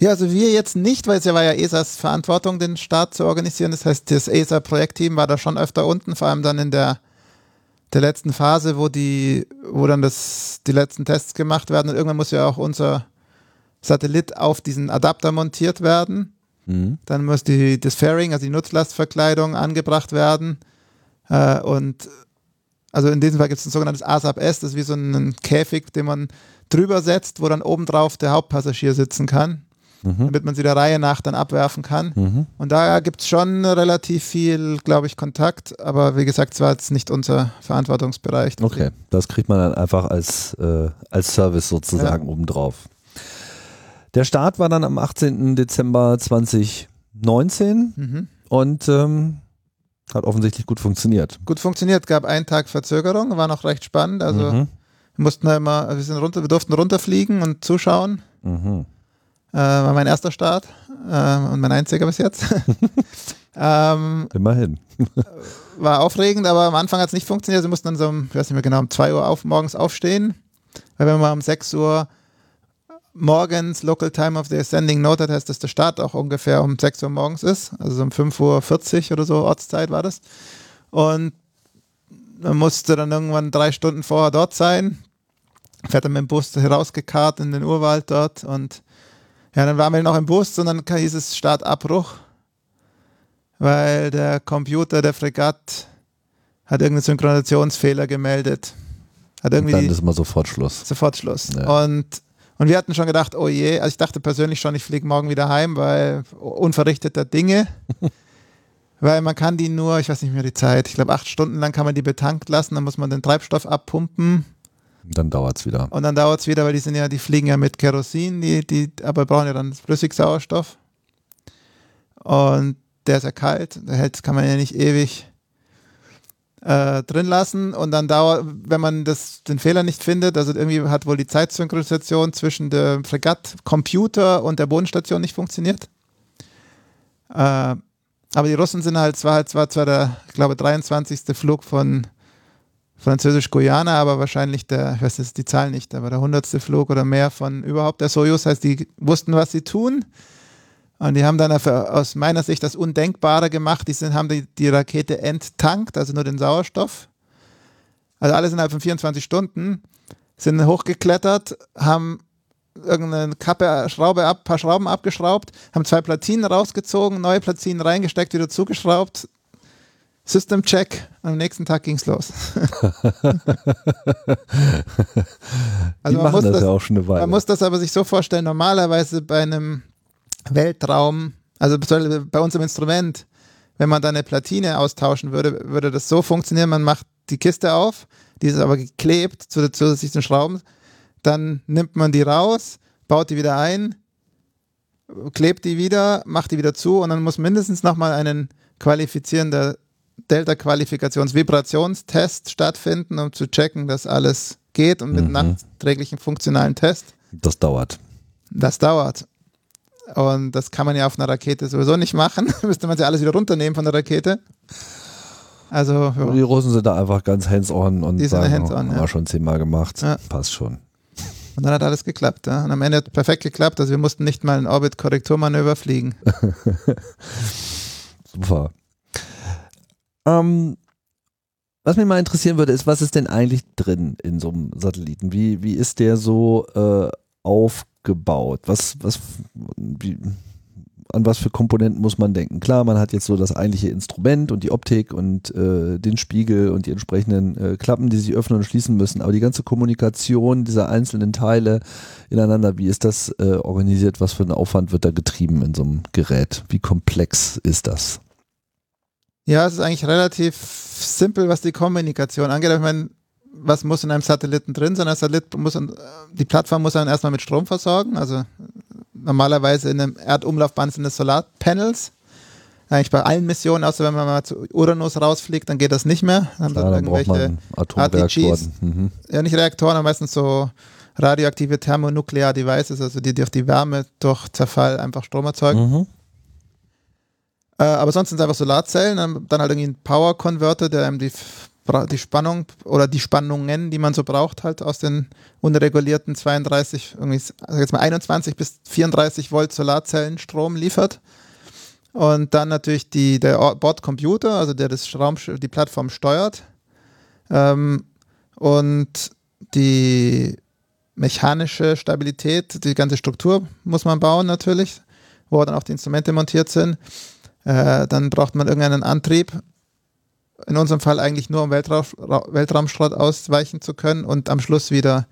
Ja, also wir jetzt nicht, weil es ja war ja ESAs Verantwortung, den Start zu organisieren. Das heißt, das ESA-Projektteam war da schon öfter unten, vor allem dann in der, der letzten Phase, wo die, wo dann das, die letzten Tests gemacht werden. Und irgendwann muss ja auch unser Satellit auf diesen Adapter montiert werden. Mhm. Dann muss die, das Fairing, also die Nutzlastverkleidung, angebracht werden. Äh, und also in diesem Fall gibt es ein sogenanntes ASAP-S, das ist wie so ein Käfig, den man drüber setzt, wo dann obendrauf der Hauptpassagier sitzen kann, Mhm. damit man sie der Reihe nach dann abwerfen kann. Mhm. Und da gibt es schon relativ viel, glaube ich, Kontakt, aber wie gesagt, es war jetzt nicht unser Verantwortungsbereich. Okay, das kriegt man dann einfach als, äh, als Service sozusagen obendrauf. Der Start war dann am 18. Dezember 2019 Mhm. und ähm, hat offensichtlich gut funktioniert. Gut funktioniert, gab einen Tag Verzögerung, war noch recht spannend. Also mhm. wir mussten da immer, wir sind runter, wir durften runterfliegen und zuschauen. Mhm. Äh, war mein erster Start äh, und mein einziger bis jetzt. <laughs> ähm, Immerhin. war aufregend, aber am Anfang hat es nicht funktioniert. Sie mussten dann so, um, ich weiß nicht mehr genau, um 2 Uhr auf, morgens aufstehen. Weil wenn man um 6 Uhr morgens Local Time of the Ascending Note hat, heißt, dass der Start auch ungefähr um 6 Uhr morgens ist. Also so um 5.40 Uhr oder so Ortszeit war das. Und man musste dann irgendwann drei Stunden vorher dort sein. Fährt dann mit dem Bus herausgekarrt in den Urwald dort und ja, dann waren wir noch im Bus und dann hieß es Startabbruch, weil der Computer der Fregatte hat irgendeinen Synchronisationsfehler gemeldet. Hat Und irgendwie dann die, ist mal sofort Schluss. sofort Schluss. Ja. Und, und wir hatten schon gedacht, oh je, also ich dachte persönlich schon, ich fliege morgen wieder heim, weil unverrichteter Dinge. <laughs> weil man kann die nur, ich weiß nicht mehr die Zeit, ich glaube acht Stunden lang kann man die betankt lassen, dann muss man den Treibstoff abpumpen Dann dauert es wieder. und dann dauert es wieder, weil die sind ja, die fliegen ja mit Kerosin, die, die, aber brauchen ja dann Flüssigsauerstoff. Und der ist ja kalt, hält, kann man ja nicht ewig äh, drin lassen. Und dann dauert, wenn man das, den Fehler nicht findet, also irgendwie hat wohl die Zeitsynchronisation zwischen dem Fregatt-Computer und der Bodenstation nicht funktioniert. Äh, aber die Russen sind halt, es war halt zwar, der, ich glaube, 23. Flug von Französisch-Guyana, aber wahrscheinlich der, ich weiß jetzt die Zahl nicht, aber der hundertste Flug oder mehr von überhaupt der Soyuz, heißt, die wussten, was sie tun. Und die haben dann aus meiner Sicht das Undenkbare gemacht. Die sind, haben die, die Rakete enttankt, also nur den Sauerstoff. Also alles innerhalb von 24 Stunden sind hochgeklettert, haben irgendeine Kappe, Schraube ab, paar Schrauben abgeschraubt, haben zwei Platinen rausgezogen, neue Platinen reingesteckt, wieder zugeschraubt. System Check. Am nächsten Tag ging's los. <laughs> also Die machen das, das ja auch schon eine Weile. Man muss das aber sich so vorstellen, normalerweise bei einem Weltraum, also bei uns im Instrument, wenn man da eine Platine austauschen würde, würde das so funktionieren, man macht die Kiste auf, die ist aber geklebt zu zusätzlichen Schrauben, dann nimmt man die raus, baut die wieder ein, klebt die wieder, macht die wieder zu und dann muss mindestens nochmal einen qualifizierender Delta-Qualifikations-Vibrationstest stattfinden, um zu checken, dass alles geht und mit mhm. nachträglichen funktionalen Test. Das dauert. Das dauert. Und das kann man ja auf einer Rakete sowieso nicht machen. <laughs> Müsste man ja alles wieder runternehmen von der Rakete. Also, ja. Die Russen sind da einfach ganz hands-on und die sagen, hands haben wir schon zehnmal gemacht. Ja. Passt schon. Und dann hat alles geklappt. Ja? Und am Ende hat es perfekt geklappt. Also wir mussten nicht mal ein Orbit-Korrekturmanöver fliegen. <laughs> Super. Ähm, was mich mal interessieren würde, ist, was ist denn eigentlich drin in so einem Satelliten? Wie, wie ist der so äh, aufgebaut? Was, was, wie, an was für Komponenten muss man denken? Klar, man hat jetzt so das eigentliche Instrument und die Optik und äh, den Spiegel und die entsprechenden äh, Klappen, die sich öffnen und schließen müssen, aber die ganze Kommunikation dieser einzelnen Teile ineinander, wie ist das äh, organisiert? Was für ein Aufwand wird da getrieben in so einem Gerät? Wie komplex ist das? Ja, es ist eigentlich relativ simpel, was die Kommunikation angeht. Ich meine, was muss in einem Satelliten drin sein? Ein Satellit muss, die Plattform muss dann erstmal mit Strom versorgen. Also normalerweise in einem Erdumlaufbahn sind es Solarpanels. Eigentlich bei allen Missionen, außer wenn man mal zu Uranus rausfliegt, dann geht das nicht mehr. Dann, Klar, dann irgendwelche RTGs. Mhm. Ja, nicht Reaktoren, aber meistens so radioaktive Thermonuklear Devices, also die durch die Wärme durch Zerfall einfach Strom erzeugen. Mhm. Äh, aber sonst sind es einfach Solarzellen, dann, dann halt irgendwie ein Power Converter, der einem die, die Spannung oder die Spannungen, die man so braucht, halt aus den unregulierten 32, irgendwie, also jetzt mal 21 bis 34 Volt Solarzellen Strom liefert. Und dann natürlich die, der Bordcomputer, also der das Raum, die Plattform steuert. Ähm, und die mechanische Stabilität, die ganze Struktur muss man bauen natürlich, wo dann auch die Instrumente montiert sind. Äh, dann braucht man irgendeinen Antrieb. In unserem Fall eigentlich nur, um Weltraum, Weltraumschrott ausweichen zu können und am Schluss wieder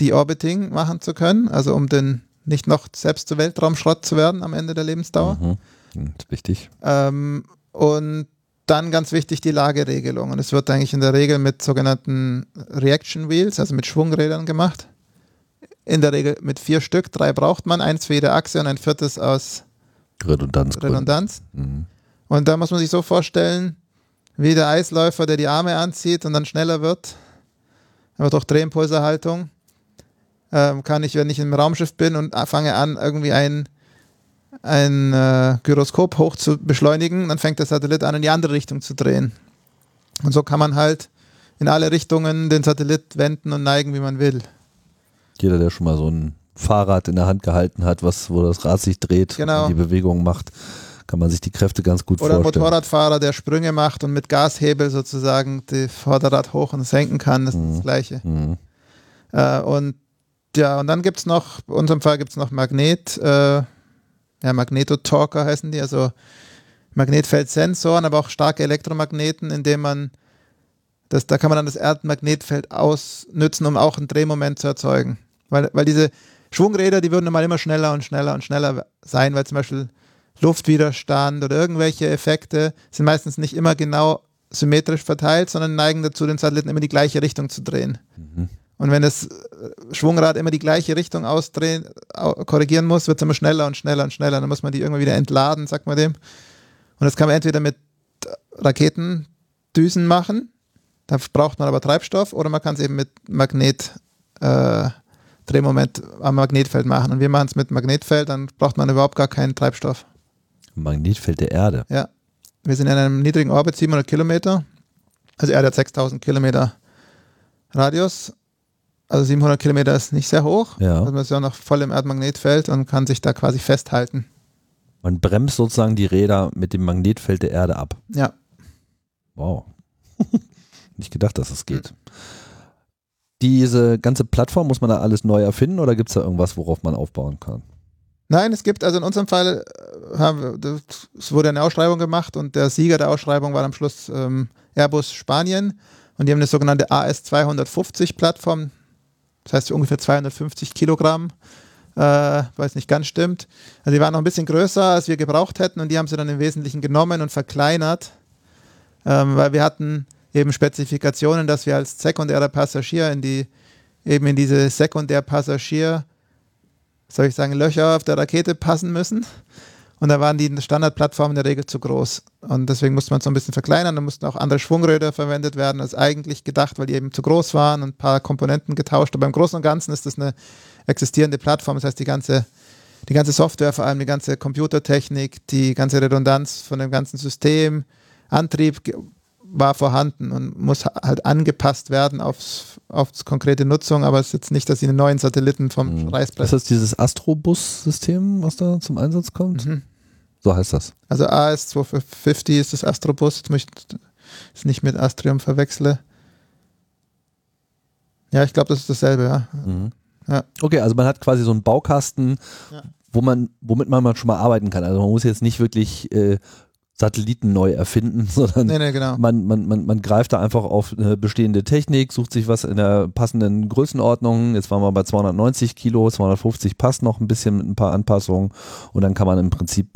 die Orbiting machen zu können, also um den nicht noch selbst zu Weltraumschrott zu werden am Ende der Lebensdauer. Mhm. Das ist wichtig. Ähm, und dann ganz wichtig die Lageregelung. Und es wird eigentlich in der Regel mit sogenannten Reaction Wheels, also mit Schwungrädern gemacht. In der Regel mit vier Stück. Drei braucht man, eins für jede Achse und ein viertes aus Redundanz. Redundanz. Mhm. Und da muss man sich so vorstellen, wie der Eisläufer, der die Arme anzieht und dann schneller wird, aber durch Drehimpulserhaltung, ähm, kann ich, wenn ich im Raumschiff bin und fange an, irgendwie ein, ein äh, Gyroskop hoch zu beschleunigen, dann fängt der Satellit an, in die andere Richtung zu drehen. Und so kann man halt in alle Richtungen den Satellit wenden und neigen, wie man will. Jeder, der schon mal so ein Fahrrad in der Hand gehalten hat, was, wo das Rad sich dreht genau. und die Bewegung macht, kann man sich die Kräfte ganz gut Oder vorstellen. Oder Motorradfahrer, der Sprünge macht und mit Gashebel sozusagen die Vorderrad hoch und senken kann, das ist das mhm. Gleiche. Mhm. Äh, und ja, und dann gibt es noch, in unserem Fall gibt es noch Magnet, äh, ja, Magnetotalker heißen die, also Magnetfeldsensoren, aber auch starke Elektromagneten, indem man das, da kann man dann das Erdmagnetfeld ausnützen, um auch ein Drehmoment zu erzeugen. Weil, weil diese Schwungräder, die würden mal immer schneller und schneller und schneller sein, weil zum Beispiel Luftwiderstand oder irgendwelche Effekte sind meistens nicht immer genau symmetrisch verteilt, sondern neigen dazu, den Satelliten immer die gleiche Richtung zu drehen. Mhm. Und wenn das Schwungrad immer die gleiche Richtung ausdrehen, korrigieren muss, wird es immer schneller und schneller und schneller. Dann muss man die irgendwann wieder entladen, sagt man dem. Und das kann man entweder mit Raketendüsen machen, da braucht man aber Treibstoff, oder man kann es eben mit Magnet äh, Drehmoment am Magnetfeld machen. Und wir machen es mit Magnetfeld, dann braucht man überhaupt gar keinen Treibstoff. Magnetfeld der Erde? Ja. Wir sind in einem niedrigen Orbit, 700 Kilometer. Also Erde hat 6000 Kilometer Radius. Also 700 Kilometer ist nicht sehr hoch. Ja. Also man ist ja noch voll im Erdmagnetfeld und kann sich da quasi festhalten. Man bremst sozusagen die Räder mit dem Magnetfeld der Erde ab. Ja. Wow. <laughs> Nicht gedacht, dass es geht. Diese ganze Plattform, muss man da alles neu erfinden oder gibt es da irgendwas, worauf man aufbauen kann? Nein, es gibt, also in unserem Fall äh, es wurde eine Ausschreibung gemacht und der Sieger der Ausschreibung war am Schluss ähm, Airbus Spanien und die haben eine sogenannte AS250 Plattform, das heißt ungefähr 250 Kilogramm, äh, weil es nicht ganz stimmt. Also die waren noch ein bisschen größer, als wir gebraucht hätten und die haben sie dann im Wesentlichen genommen und verkleinert, ähm, weil wir hatten eben Spezifikationen, dass wir als sekundärer Passagier in die, eben in diese Sekundärpassagier soll ich sagen, Löcher auf der Rakete passen müssen. Und da waren die Standardplattformen in der Regel zu groß. Und deswegen musste man es so ein bisschen verkleinern. Da mussten auch andere Schwungräder verwendet werden als eigentlich gedacht, weil die eben zu groß waren und ein paar Komponenten getauscht. Aber im Großen und Ganzen ist das eine existierende Plattform. Das heißt, die ganze, die ganze Software, vor allem die ganze Computertechnik, die ganze Redundanz von dem ganzen System, Antrieb war vorhanden und muss halt angepasst werden aufs, aufs konkrete Nutzung, aber es ist jetzt nicht, dass sie einen neuen Satelliten vom mhm. Reißbrett. Ist das dieses Astrobus-System, was da zum Einsatz kommt? Mhm. So heißt das. Also AS250 ist das Astrobus, jetzt möchte ich es nicht mit Astrium verwechsle. Ja, ich glaube, das ist dasselbe, ja. Mhm. ja. Okay, also man hat quasi so einen Baukasten, ja. wo man, womit man schon mal arbeiten kann. Also man muss jetzt nicht wirklich äh, Satelliten neu erfinden, <laughs> sondern nee, nee, genau. man, man, man, man greift da einfach auf eine bestehende Technik, sucht sich was in der passenden Größenordnung. Jetzt waren wir bei 290 Kilo, 250 passt noch ein bisschen mit ein paar Anpassungen und dann kann man im Prinzip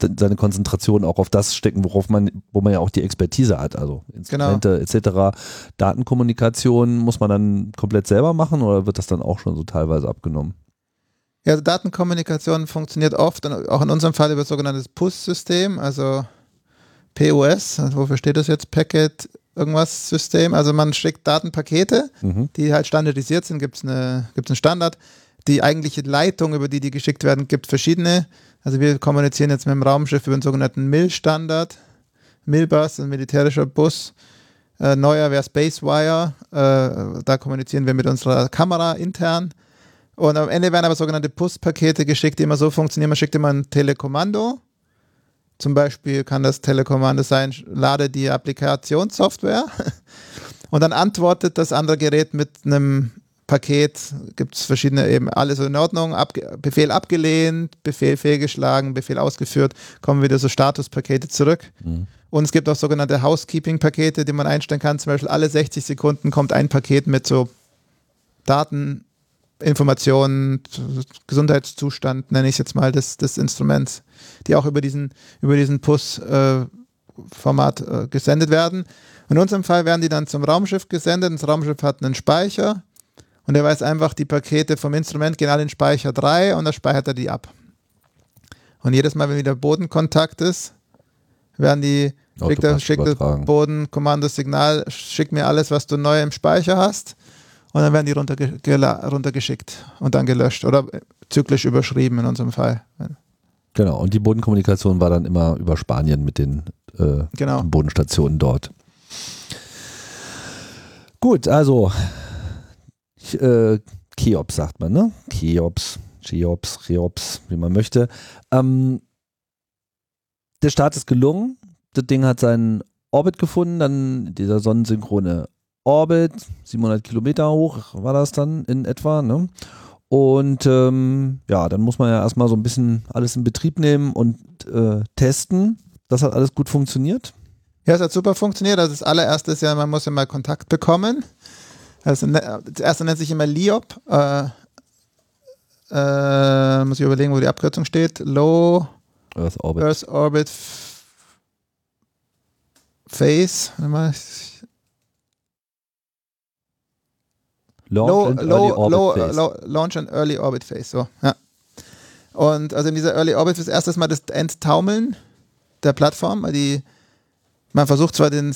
seine Konzentration auch auf das stecken, worauf man, wo man ja auch die Expertise hat, also Instrumente genau. etc. Datenkommunikation muss man dann komplett selber machen oder wird das dann auch schon so teilweise abgenommen? Ja, also Datenkommunikation funktioniert oft, auch in unserem Fall über das sogenannte PUS-System, also POS, also wofür steht das jetzt? Packet irgendwas System. Also man schickt Datenpakete, mhm. die halt standardisiert sind, gibt es eine, gibt's einen Standard. Die eigentliche Leitung, über die die geschickt werden, gibt verschiedene. Also wir kommunizieren jetzt mit dem Raumschiff über den sogenannten MIL-Standard. MIL-Bus, ein militärischer Bus. Äh, neuer wäre Spacewire. Äh, da kommunizieren wir mit unserer Kamera intern. Und am Ende werden aber sogenannte PUS-Pakete geschickt, die immer so funktionieren. Man schickt immer ein Telekommando zum Beispiel kann das Telekommando sein, lade die Applikationssoftware <laughs> und dann antwortet das andere Gerät mit einem Paket, gibt es verschiedene eben, alles in Ordnung, Abge Befehl abgelehnt, Befehl fehlgeschlagen, Befehl ausgeführt, kommen wieder so Statuspakete zurück. Mhm. Und es gibt auch sogenannte Housekeeping-Pakete, die man einstellen kann. Zum Beispiel alle 60 Sekunden kommt ein Paket mit so Daten, Informationen, Gesundheitszustand, nenne ich es jetzt mal, des, des Instruments, die auch über diesen, über diesen PUS-Format äh, äh, gesendet werden. In unserem Fall werden die dann zum Raumschiff gesendet. Das Raumschiff hat einen Speicher und er weiß einfach, die Pakete vom Instrument gehen alle in Speicher 3 und da speichert er die ab. Und jedes Mal, wenn wieder Bodenkontakt ist, werden die, schickt das Bodenkommandosignal, schick mir alles, was du neu im Speicher hast und dann werden die runtergeschickt und dann gelöscht oder zyklisch überschrieben in unserem Fall. Genau, und die Bodenkommunikation war dann immer über Spanien mit den äh, genau. Bodenstationen dort. Gut, also äh, Cheops sagt man, ne? Cheops, Cheops, Cheops, wie man möchte. Ähm, der Start ist gelungen. Das Ding hat seinen Orbit gefunden, dann dieser sonnensynchrone Orbit, 700 Kilometer hoch war das dann in etwa. Ne? Und ähm, ja, dann muss man ja erstmal so ein bisschen alles in Betrieb nehmen und äh, testen. Das hat alles gut funktioniert. Ja, es hat super funktioniert. Also das allererste ist ja, man muss ja mal Kontakt bekommen. Also, ne, das erste nennt sich immer LIOP. Äh, äh, muss ich überlegen, wo die Abkürzung steht. Low Earth Orbit, Earth Orbit Phase. Launch, low, and, low, low, low, launch and Early Orbit Phase. So, ja. Und also in dieser Early Orbit ist erstes Mal das Enttaumeln der Plattform. Die, man versucht zwar den,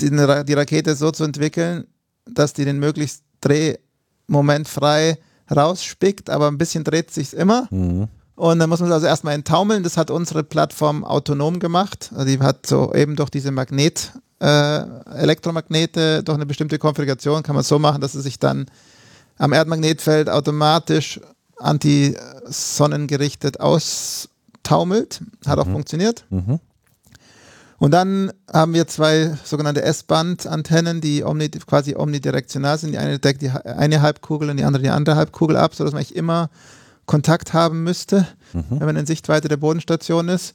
den, die Rakete so zu entwickeln, dass die den möglichst Drehmoment frei rausspickt, aber ein bisschen dreht sich immer. Mhm. Und dann muss man es also erstmal enttaumeln. Das hat unsere Plattform autonom gemacht. Also die hat so eben durch diese Magnet, äh, Elektromagnete durch eine bestimmte Konfiguration kann man so machen, dass es sich dann am Erdmagnetfeld automatisch anti-sonnengerichtet austauschen taumelt. Hat auch funktioniert. Mhm. Und dann haben wir zwei sogenannte S-Band-Antennen, die omni, quasi omnidirektional sind. Die eine deckt die eine Halbkugel und die andere die andere Halbkugel ab, sodass man eigentlich immer Kontakt haben müsste, wenn man in Sichtweite der Bodenstation ist.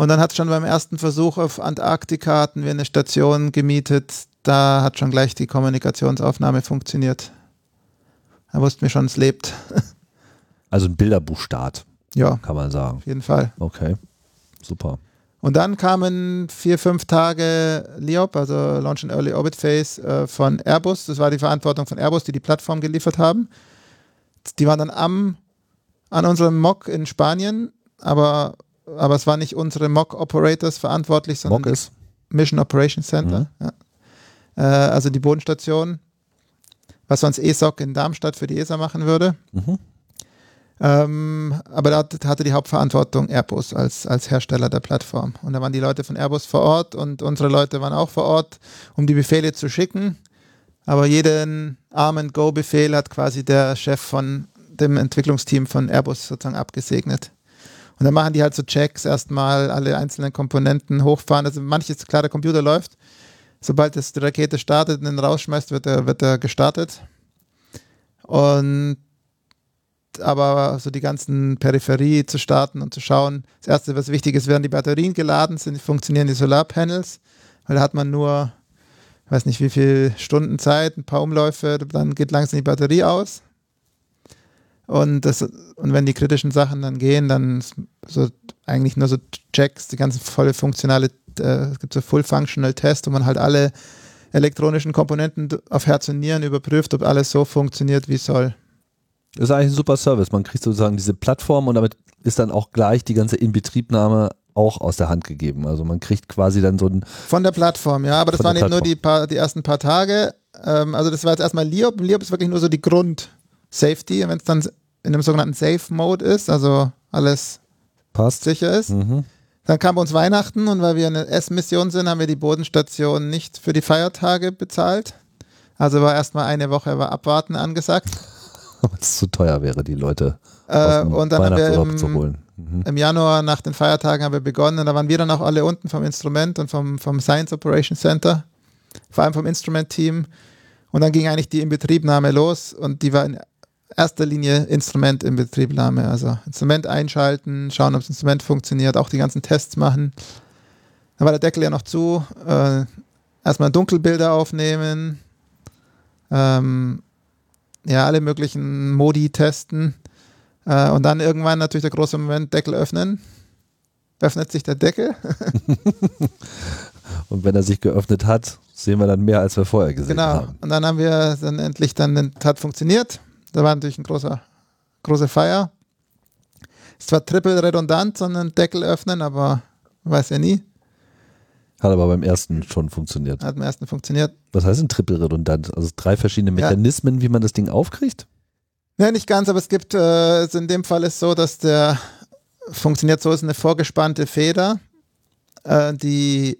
Und dann hat schon beim ersten Versuch auf Antarktika hatten wir eine Station gemietet. Da hat schon gleich die Kommunikationsaufnahme funktioniert. Da wussten wir schon, es lebt. <laughs> Also ein Bilderbuchstart, ja, kann man sagen. auf jeden Fall. Okay, super. Und dann kamen vier, fünf Tage LEOP, also Launch and Early Orbit Phase äh, von Airbus. Das war die Verantwortung von Airbus, die die Plattform geliefert haben. Die waren dann am, an unserem Mock in Spanien, aber, aber es waren nicht unsere Mock Operators verantwortlich, sondern Mock ist? Mission Operations Center. Ja. Äh, also die Bodenstation, was sonst ESOC in Darmstadt für die ESA machen würde. Mhm. Ähm, aber da hat- hatte die Hauptverantwortung Airbus als, als Hersteller der Plattform. Und da waren die Leute von Airbus vor Ort und unsere Leute waren auch vor Ort, um die Befehle zu schicken. Aber jeden Arm-and-Go-Befehl hat quasi der Chef von dem Entwicklungsteam von Airbus sozusagen abgesegnet. Und dann machen die halt so Checks, erstmal alle einzelnen Komponenten hochfahren. Also manches, klar, der Computer läuft. Sobald das die Rakete startet und ihn rausschmeißt, wird er, wird er gestartet. Und aber so die ganzen Peripherie zu starten und zu schauen. Das erste, was wichtig ist, werden die Batterien geladen, sind, funktionieren die Solarpanels, weil da hat man nur, ich weiß nicht wie viel Stunden Zeit, ein paar Umläufe, dann geht langsam die Batterie aus. Und, das, und wenn die kritischen Sachen dann gehen, dann so eigentlich nur so Checks, die ganzen volle funktionale, äh, es gibt so Full Functional Test, wo man halt alle elektronischen Komponenten auf Herz und Nieren überprüft, ob alles so funktioniert, wie es soll. Das ist eigentlich ein super Service. Man kriegt sozusagen diese Plattform und damit ist dann auch gleich die ganze Inbetriebnahme auch aus der Hand gegeben. Also man kriegt quasi dann so ein, Von der Plattform, ja, aber das waren eben nur die, paar, die ersten paar Tage. Ähm, also das war jetzt erstmal Liop. Liop ist wirklich nur so die Grund-Safety. Und wenn es dann in einem sogenannten Safe-Mode ist, also alles passt. sicher ist, Mhm. dann kam bei uns Weihnachten und weil wir eine S-Mission sind, haben wir die Bodenstation nicht für die Feiertage bezahlt. Also war erstmal eine Woche war Abwarten angesagt. <laughs> Weil es zu teuer wäre, die Leute Äh, und dann haben wir Weihnachtsurlaub zu holen. im, Mhm. im Januar nach den Feiertagen haben wir begonnen und da waren wir dann auch alle unten vom Instrument und vom, vom Science Operation Center, vor allem vom Instrument-Team. Und dann ging eigentlich die Inbetriebnahme los und die war in erster Linie Instrument in Betriebnahme. Also Instrument einschalten, schauen, ob das Instrument funktioniert, auch die ganzen Tests machen. Dann war der Deckel ja noch zu. Äh, erstmal Dunkelbilder aufnehmen. Ähm, ja, alle möglichen Modi testen. Äh, und dann irgendwann natürlich der große Moment, Deckel öffnen. Öffnet sich der Deckel. <laughs> Und wenn er sich geöffnet hat, sehen wir dann mehr, als wir vorher gesehen Genau. haben. Und dann haben wir dann endlich dann, hat funktioniert. Da war natürlich ein großer, große Feier. Ist zwar triple redundant, sondern Deckel öffnen, aber weiß ja nie. Hat aber beim ersten schon funktioniert. Hat am ersten funktioniert. Was heißt denn triple redundant? Also drei verschiedene Ja. Mechanismen, wie man das Ding aufkriegt? Ne, nicht ganz, aber es gibt, äh, in dem Fall ist so, dass der funktioniert so, ist eine vorgespannte Feder, äh, die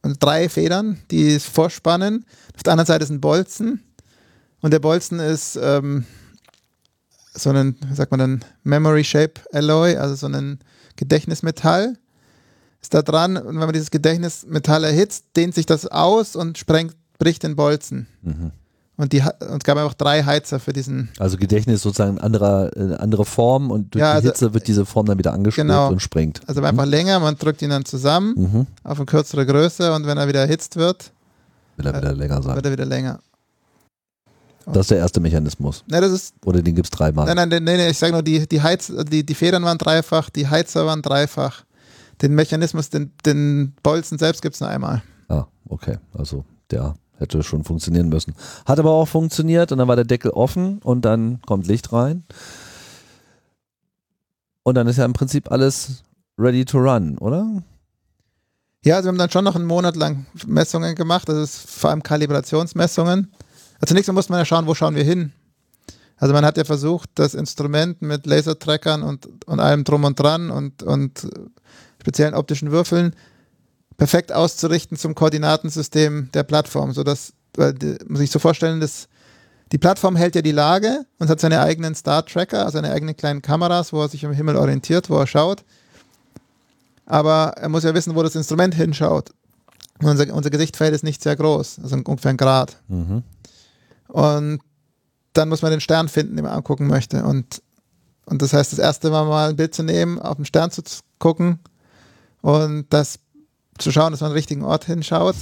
und drei Federn, die es vorspannen. Auf der anderen Seite ist ein Bolzen und der Bolzen ist ähm, so ein, wie sagt man dann, Memory Shape Alloy, also so ein Gedächtnismetall. Ist da dran und wenn man dieses Gedächtnismetall erhitzt, dehnt sich das aus und sprengt, bricht den Bolzen. Mhm. Und, die, und es gab auch drei Heizer für diesen Also Gedächtnis ist sozusagen eine andere, eine andere Form und durch Ja, die also- Hitze wird diese Form dann wieder angespült Genau. und springt. Also einfach länger, man drückt ihn dann zusammen Mhm. auf eine kürzere Größe und wenn er wieder erhitzt wird, Will er wieder länger sein. wird er wieder länger. Das ist der erste Mechanismus. Ne, das ist, Oder den gibt es dreimal. nein, nein, nein, nein, ich sage nur, die, die, Heiz, die, die Federn waren dreifach, die Heizer waren dreifach. Den Mechanismus, den, den Bolzen selbst gibt es nur einmal. Ah, okay. Also der hätte schon funktionieren müssen. Hat aber auch funktioniert und dann war der Deckel offen und dann kommt Licht rein. Und dann ist ja im Prinzip alles ready to run, oder? Ja, also wir haben dann schon noch einen Monat lang Messungen gemacht, das ist vor allem Kalibrationsmessungen. Also zunächst mal muss man ja schauen, wo schauen wir hin. Also man hat ja versucht, das Instrument mit Lasertrackern und, und allem drum und dran und, und speziellen optischen Würfeln perfekt auszurichten zum Koordinatensystem der Plattform, sodass, weil muss ich so vorstellen, dass die Plattform hält ja die Lage und hat seine eigenen Star-Tracker, also seine eigenen kleinen Kameras, wo er sich im Himmel orientiert, wo er schaut. Aber er muss ja wissen, wo das Instrument hinschaut. Unser, unser Gesichtfeld ist nicht sehr groß, also ungefähr ein Grad. Mhm. Und dann muss man den Stern finden, den man angucken möchte. Und, und das heißt, das erste Mal mal ein Bild zu nehmen, auf den Stern zu gucken und das zu schauen, dass man am richtigen Ort hinschaut.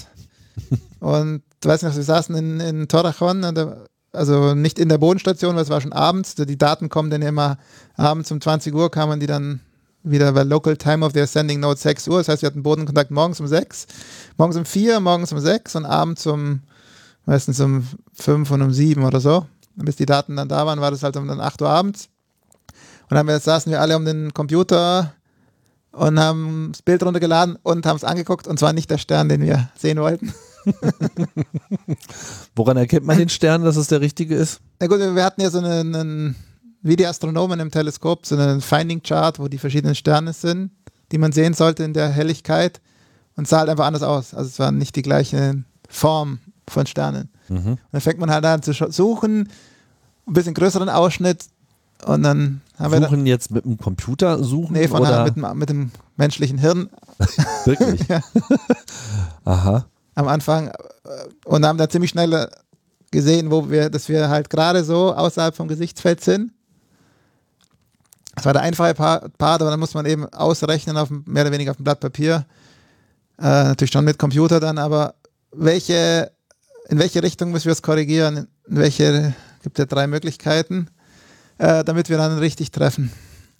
<laughs> und du weißt noch, wir saßen in, in Torachon, also nicht in der Bodenstation, weil es war schon abends. Die Daten kommen dann immer abends um 20 Uhr, kamen die dann wieder bei Local Time of the Ascending Node 6 Uhr. Das heißt, wir hatten Bodenkontakt morgens um 6, morgens um 4, morgens um 6 und abends um meistens um 5 und um 7 oder so. Und bis die Daten dann da waren, war das halt um dann 8 Uhr abends. Und dann saßen wir alle um den Computer und haben das Bild runtergeladen und haben es angeguckt und zwar nicht der Stern, den wir sehen wollten. <laughs> Woran erkennt man den Stern, dass es der richtige ist? Na gut, wir hatten ja so einen, einen wie die Astronomen im Teleskop, so einen Finding Chart, wo die verschiedenen Sterne sind, die man sehen sollte in der Helligkeit und sah halt einfach anders aus. Also es war nicht die gleiche Form von Sternen. Mhm. Und dann fängt man halt an zu suchen, ein bisschen größeren Ausschnitt und dann haben wir. Suchen jetzt mit dem Computer suchen? Nee, von oder? mit, dem, mit dem menschlichen Hirn. <laughs> Wirklich? Aha. am Anfang äh, und haben dann ziemlich schnell gesehen, wo wir, dass wir halt gerade so außerhalb vom Gesichtsfeld sind. Das war der einfache Part, aber dann muss man eben ausrechnen auf mehr oder weniger auf dem Blatt Papier. Äh, natürlich schon mit Computer dann, aber welche, in welche Richtung müssen wir es korrigieren? In welche, gibt ja drei Möglichkeiten, äh, damit wir dann richtig treffen.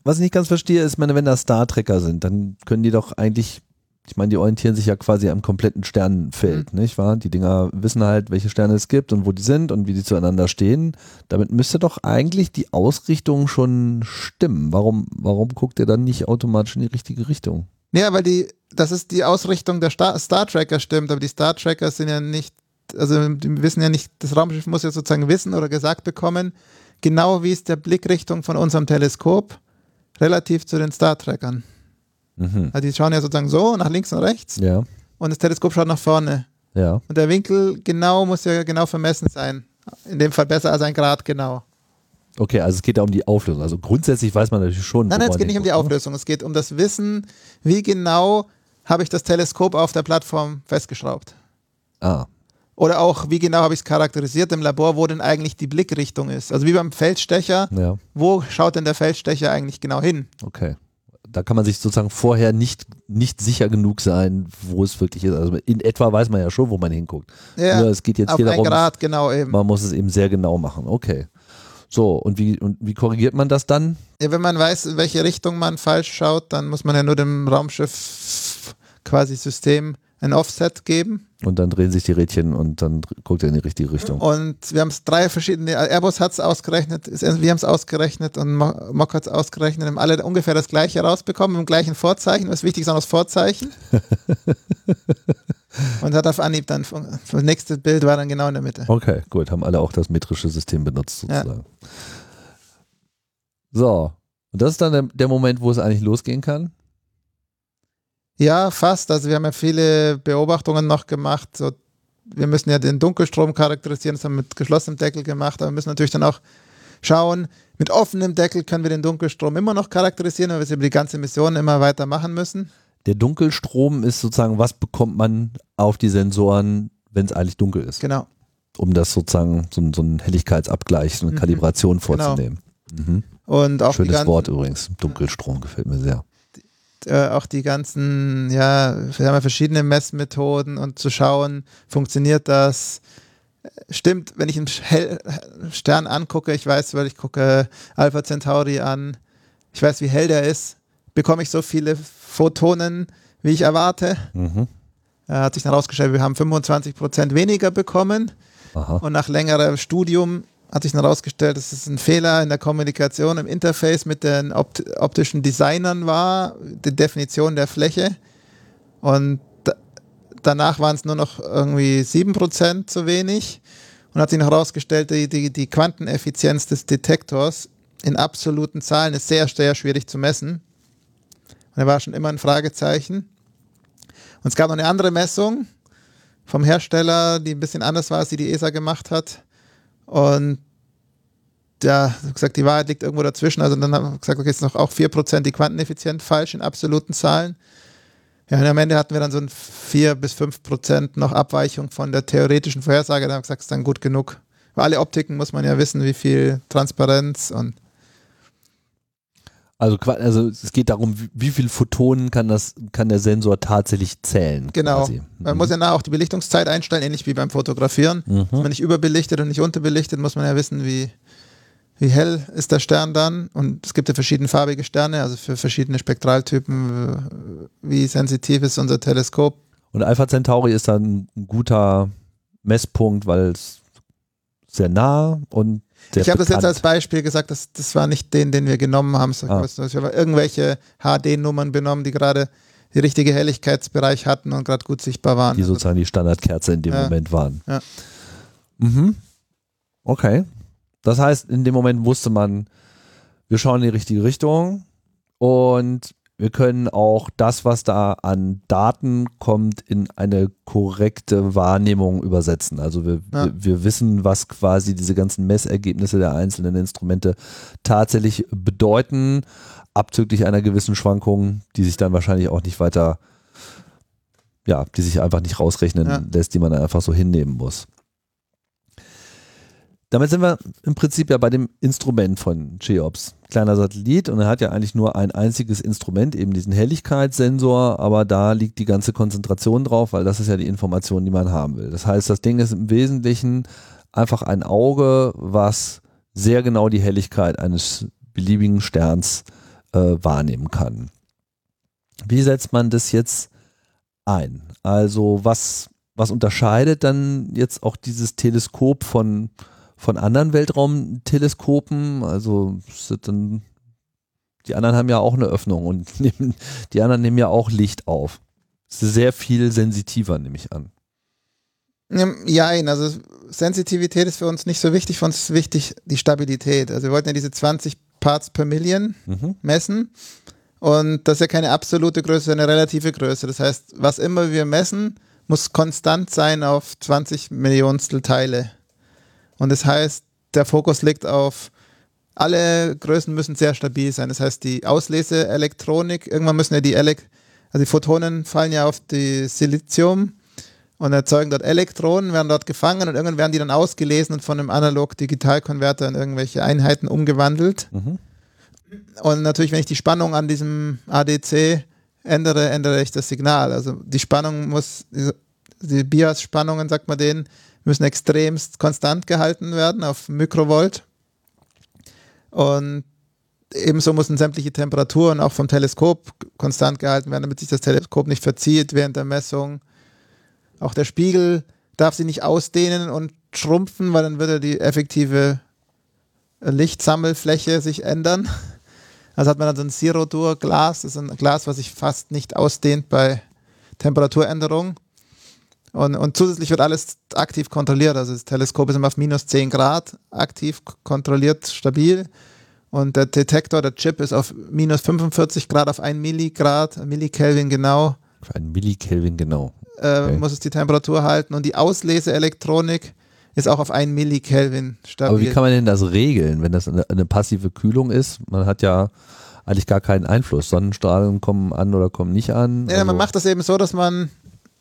Was ich nicht ganz verstehe, ist, meine, wenn das Star-Trekker sind, dann können die doch eigentlich, ich meine, die orientieren sich ja quasi am kompletten Sternenfeld, nicht wahr? Die Dinger wissen halt, welche Sterne es gibt und wo die sind und wie die zueinander stehen. Damit müsste doch eigentlich die Ausrichtung schon stimmen. Warum, warum guckt ihr dann nicht automatisch in die richtige Richtung? Ja, weil die, das ist die Ausrichtung der Star, Star Tracker stimmt, aber die Star Tracker sind ja nicht, also die wissen ja nicht, das Raumschiff muss ja sozusagen wissen oder gesagt bekommen, genau wie ist der Blickrichtung von unserem Teleskop relativ zu den Star Trackern. Mhm. Also die schauen ja sozusagen so nach links und rechts Ja, und das Teleskop schaut nach vorne. ja. Und der Winkel genau muss ja genau vermessen sein. In dem Fall besser als ein Grad genau. Okay, also es geht da um die Auflösung. Also grundsätzlich weiß man natürlich schon. Nein, nein, es geht nicht um die? Auflösung, es geht um das Wissen, wie genau habe ich das Teleskop auf der Plattform festgeschraubt. Ah, Oder auch, wie genau habe ich es charakterisiert im Labor, wo denn eigentlich die Blickrichtung ist. Also wie beim Feldstecher, ja, wo schaut denn der Feldstecher eigentlich genau hin? okay. Da kann man sich sozusagen vorher nicht, nicht sicher genug sein, wo es wirklich ist. Also in etwa weiß man ja schon, wo man hinguckt. Ja, Nur es geht jetzt auf hier darum, Grad, genau eben. man muss es eben sehr genau machen. Okay. So, und wie, und wie korrigiert man das dann? Ja, wenn man weiß, in welche Richtung man falsch schaut, dann muss man ja nur dem Raumschiff quasi System ein Offset geben. Und dann drehen sich die Rädchen und dann guckt er in die richtige Richtung. Und wir haben es drei verschiedene, Airbus hat es ausgerechnet, ist- wir haben es ausgerechnet und Mo- Mock hat es ausgerechnet, haben alle ungefähr das gleiche rausbekommen, mit dem gleichen Vorzeichen. Was wichtig ist auch das Vorzeichen. <laughs> und hat auf Anhieb dann, das nächste Bild war dann genau in der Mitte. Okay, gut, haben alle auch das metrische System benutzt Ja. sozusagen. So, und das ist dann der, der Moment, wo es eigentlich losgehen kann. Ja, fast. Also wir haben ja viele Beobachtungen noch gemacht. So, wir müssen ja den Dunkelstrom charakterisieren, das haben wir mit geschlossenem Deckel gemacht, aber wir müssen natürlich dann auch schauen, mit offenem Deckel können wir den Dunkelstrom immer noch charakterisieren, weil wir es über die ganze Mission immer weiter machen müssen. Der Dunkelstrom ist sozusagen, was bekommt man auf die Sensoren, wenn es eigentlich dunkel ist, Genau. um das sozusagen so, ein- so einen Helligkeitsabgleich, so eine Mhm. Kalibration Genau. vorzunehmen. Mhm. Und auch Schönes ganzen, Wort übrigens. Dunkelstrom gefällt mir sehr. Äh, auch die ganzen, ja, wir haben ja verschiedene Messmethoden und zu schauen, funktioniert das? Stimmt, wenn ich einen Stern angucke, ich weiß, weil ich gucke Alpha Centauri an, ich weiß, wie hell der ist, bekomme ich so viele Photonen, wie ich erwarte. Mhm. Äh, hat sich dann herausgestellt, wir haben 25% weniger bekommen. Aha. Und nach längerem Studium hat sich herausgestellt, dass es ein Fehler in der Kommunikation im Interface mit den opt optischen Designern war, die Definition der Fläche. Und da danach waren es nur noch irgendwie 7% zu wenig. Und hat sich herausgestellt, die, die, die Quanteneffizienz des Detektors in absoluten Zahlen ist sehr, sehr schwierig zu messen. Und da war schon immer ein Fragezeichen. Und es gab noch eine andere Messung vom Hersteller, die ein bisschen anders war, als die die ESA gemacht hat. Und ja, gesagt, die Wahrheit liegt irgendwo dazwischen. Also dann haben wir gesagt, okay, jetzt noch auch 4% die quanteneffizient falsch in absoluten Zahlen. Ja, und am Ende hatten wir dann so ein 4 bis 5 Prozent noch Abweichung von der theoretischen Vorhersage. Da haben wir gesagt, ist dann gut genug. Bei alle Optiken muss man ja wissen, wie viel Transparenz und also, also es geht darum, wie, wie viel Photonen kann das, kann der Sensor tatsächlich zählen. Genau. Quasi. Man muss ja nach auch die Belichtungszeit einstellen, ähnlich wie beim Fotografieren. Mhm. Wenn man nicht überbelichtet und nicht unterbelichtet, muss man ja wissen, wie, wie hell ist der Stern dann. Und es gibt ja verschiedene farbige Sterne, also für verschiedene Spektraltypen, wie sensitiv ist unser Teleskop. Und Alpha Centauri ist dann ein guter Messpunkt, weil es sehr nah und ich habe das jetzt als Beispiel gesagt, das, das war nicht den, den wir genommen haben. So, Ah. Ich habe irgendwelche HD-Nummern benommen, die gerade die richtige Helligkeitsbereich hatten und gerade gut sichtbar waren. die sozusagen die Standardkerze in dem Ja. Moment waren. Ja. Mhm. Okay. Das heißt, in dem Moment wusste man, wir schauen in die richtige Richtung und wir können auch das, was da an Daten kommt, in eine korrekte Wahrnehmung übersetzen. Also wir, Ja. wir, wir wissen, was quasi diese ganzen Messergebnisse der einzelnen Instrumente tatsächlich bedeuten, abzüglich einer gewissen Schwankung, die sich dann wahrscheinlich auch nicht weiter, ja, die sich einfach nicht rausrechnen Ja. lässt, die man einfach so hinnehmen muss. Damit sind wir im Prinzip ja bei dem Instrument von Cheops. Kleiner Satellit und er hat ja eigentlich nur ein einziges Instrument, eben diesen Helligkeitssensor, aber da liegt die ganze Konzentration drauf, weil das ist ja die Information, die man haben will. Das heißt, das Ding ist im Wesentlichen einfach ein Auge, was sehr genau die Helligkeit eines beliebigen Sterns äh, wahrnehmen kann. Wie setzt man das jetzt ein? Also was, was unterscheidet dann jetzt auch dieses Teleskop von, von anderen Weltraumteleskopen? Also dann, die anderen haben ja auch eine Öffnung und <laughs> nehmen, die anderen nehmen ja auch Licht auf. Ist sehr viel sensitiver, nehme ich an. Ja, also Sensitivität ist für uns nicht so wichtig, für uns ist wichtig die Stabilität. Also wir wollten ja diese 20 Parts per Million Mhm. messen und das ist ja keine absolute Größe, sondern eine relative Größe. Das heißt, was immer wir messen, muss konstant sein auf 20 Millionstel Teile. Und das heißt, der Fokus liegt auf alle Größen müssen sehr stabil sein. Das heißt, die Ausleseelektronik, irgendwann müssen ja die Elek also die Photonen fallen ja auf die Silizium und erzeugen dort Elektronen, werden dort gefangen und irgendwann werden die dann ausgelesen und von einem Analog-Digital-Konverter in irgendwelche Einheiten umgewandelt. Mhm. Und natürlich, wenn ich die Spannung an diesem ADC ändere, ändere ich das Signal. Also die Spannung muss, die Bias-Spannungen, sagt man denen, müssen extremst konstant gehalten werden auf Mikrovolt. Und ebenso müssen sämtliche Temperaturen auch vom Teleskop konstant gehalten werden, damit sich das Teleskop nicht verzieht während der Messung. Auch der Spiegel darf sich nicht ausdehnen und schrumpfen, weil dann würde die effektive Lichtsammelfläche sich ändern. Also hat man dann so ein Zero-Dur-Glas, das ist ein Glas, was sich fast nicht ausdehnt bei Temperaturänderung. Und, und zusätzlich wird alles aktiv kontrolliert. Also das Teleskop ist immer auf minus 10 Grad aktiv kontrolliert, stabil. Und der Detektor, der Chip ist auf minus 45 Grad auf 1 Milligrad, Millikelvin genau, Für einen Millikelvin genau. äh, Okay. muss es die Temperatur halten. Und die Ausleseelektronik ist auch auf 1 Millikelvin stabil. Aber wie kann man denn das regeln, wenn das eine, eine passive Kühlung ist? Man hat ja eigentlich gar keinen Einfluss. Sonnenstrahlen kommen an oder kommen nicht an. Ja, man Also- macht das eben so, dass man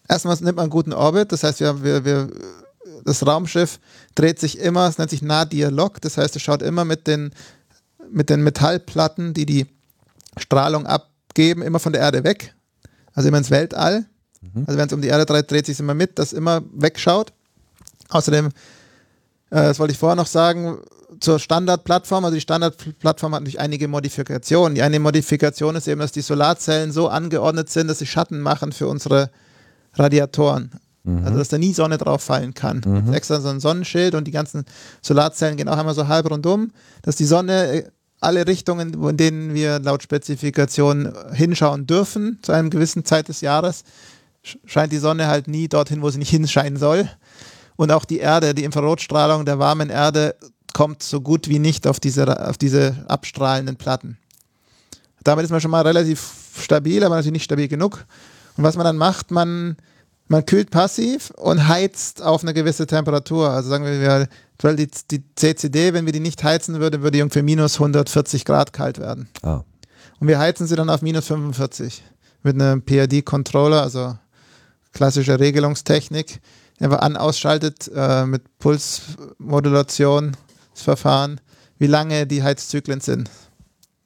erstmal nimmt man einen guten Orbit, das heißt, wir, wir, wir, das Raumschiff dreht sich immer, es nennt sich Nadir-Log, das heißt, es schaut immer mit den, mit den Metallplatten, die die Strahlung abgeben, immer von der Erde weg, also immer ins Weltall. Also wenn es um die Erde dreht, dreht sich es immer mit, das immer wegschaut. Außerdem, äh, das wollte ich vorher noch sagen, zur Standardplattform, also die Standardplattform hat natürlich einige Modifikationen. Die eine Modifikation ist eben, dass die Solarzellen so angeordnet sind, dass sie Schatten machen für unsere Radiatoren. Also dass da nie Sonne drauf fallen kann. Jetzt Extra so ein Sonnenschild und die ganzen Solarzellen gehen auch einmal so halb rundum, dass die Sonne äh, alle Richtungen, in denen wir laut Spezifikation äh, hinschauen dürfen, zu einem gewissen Zeit des Jahres, sch- scheint die Sonne halt nie dorthin, wo sie nicht hinscheinen soll. Und auch die Erde, die Infrarotstrahlung der warmen Erde kommt so gut wie nicht auf diese, auf diese abstrahlenden Platten. Damit ist man schon mal relativ stabil, aber natürlich nicht stabil genug. Und was man dann macht, man, man kühlt passiv und heizt auf eine gewisse Temperatur. Also sagen wir, weil die, die CCD, wenn wir die nicht heizen würden, würde die irgendwie minus 140 Grad kalt werden. Ah. Und wir heizen sie dann auf minus 45 mit einem PID-Controller, also klassische Regelungstechnik, einfach an ausschaltet äh, mit Pulsmodulation, das Verfahren, wie lange die Heizzyklen sind.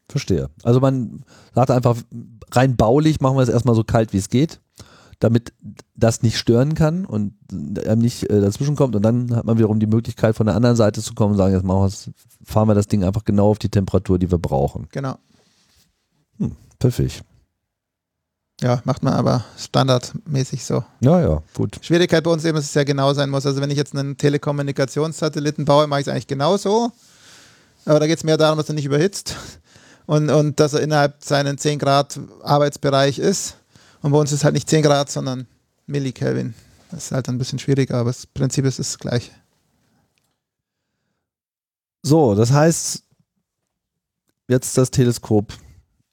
Verstehe. Also man sagt einfach rein baulich machen wir es erstmal so kalt wie es geht, damit das nicht stören kann und nicht äh, dazwischen kommt und dann hat man wiederum die Möglichkeit von der anderen Seite zu kommen und sagen, jetzt machen fahren wir das Ding einfach genau auf die Temperatur, die wir brauchen. Genau. Hm, pfiffig. Ja, macht man aber standardmäßig so. Ja, ja, gut. Schwierigkeit bei uns eben, dass es ja genau sein muss. Also wenn ich jetzt einen Telekommunikationssatelliten baue, mache ich es eigentlich genauso. Aber da geht es mehr darum, dass er nicht überhitzt und, und dass er innerhalb seinen 10 Grad Arbeitsbereich ist. Und bei uns ist halt nicht 10 Grad, sondern Millikelvin. Das ist halt ein bisschen schwieriger, aber das Prinzip ist das gleiche. So, das heißt, jetzt das Teleskop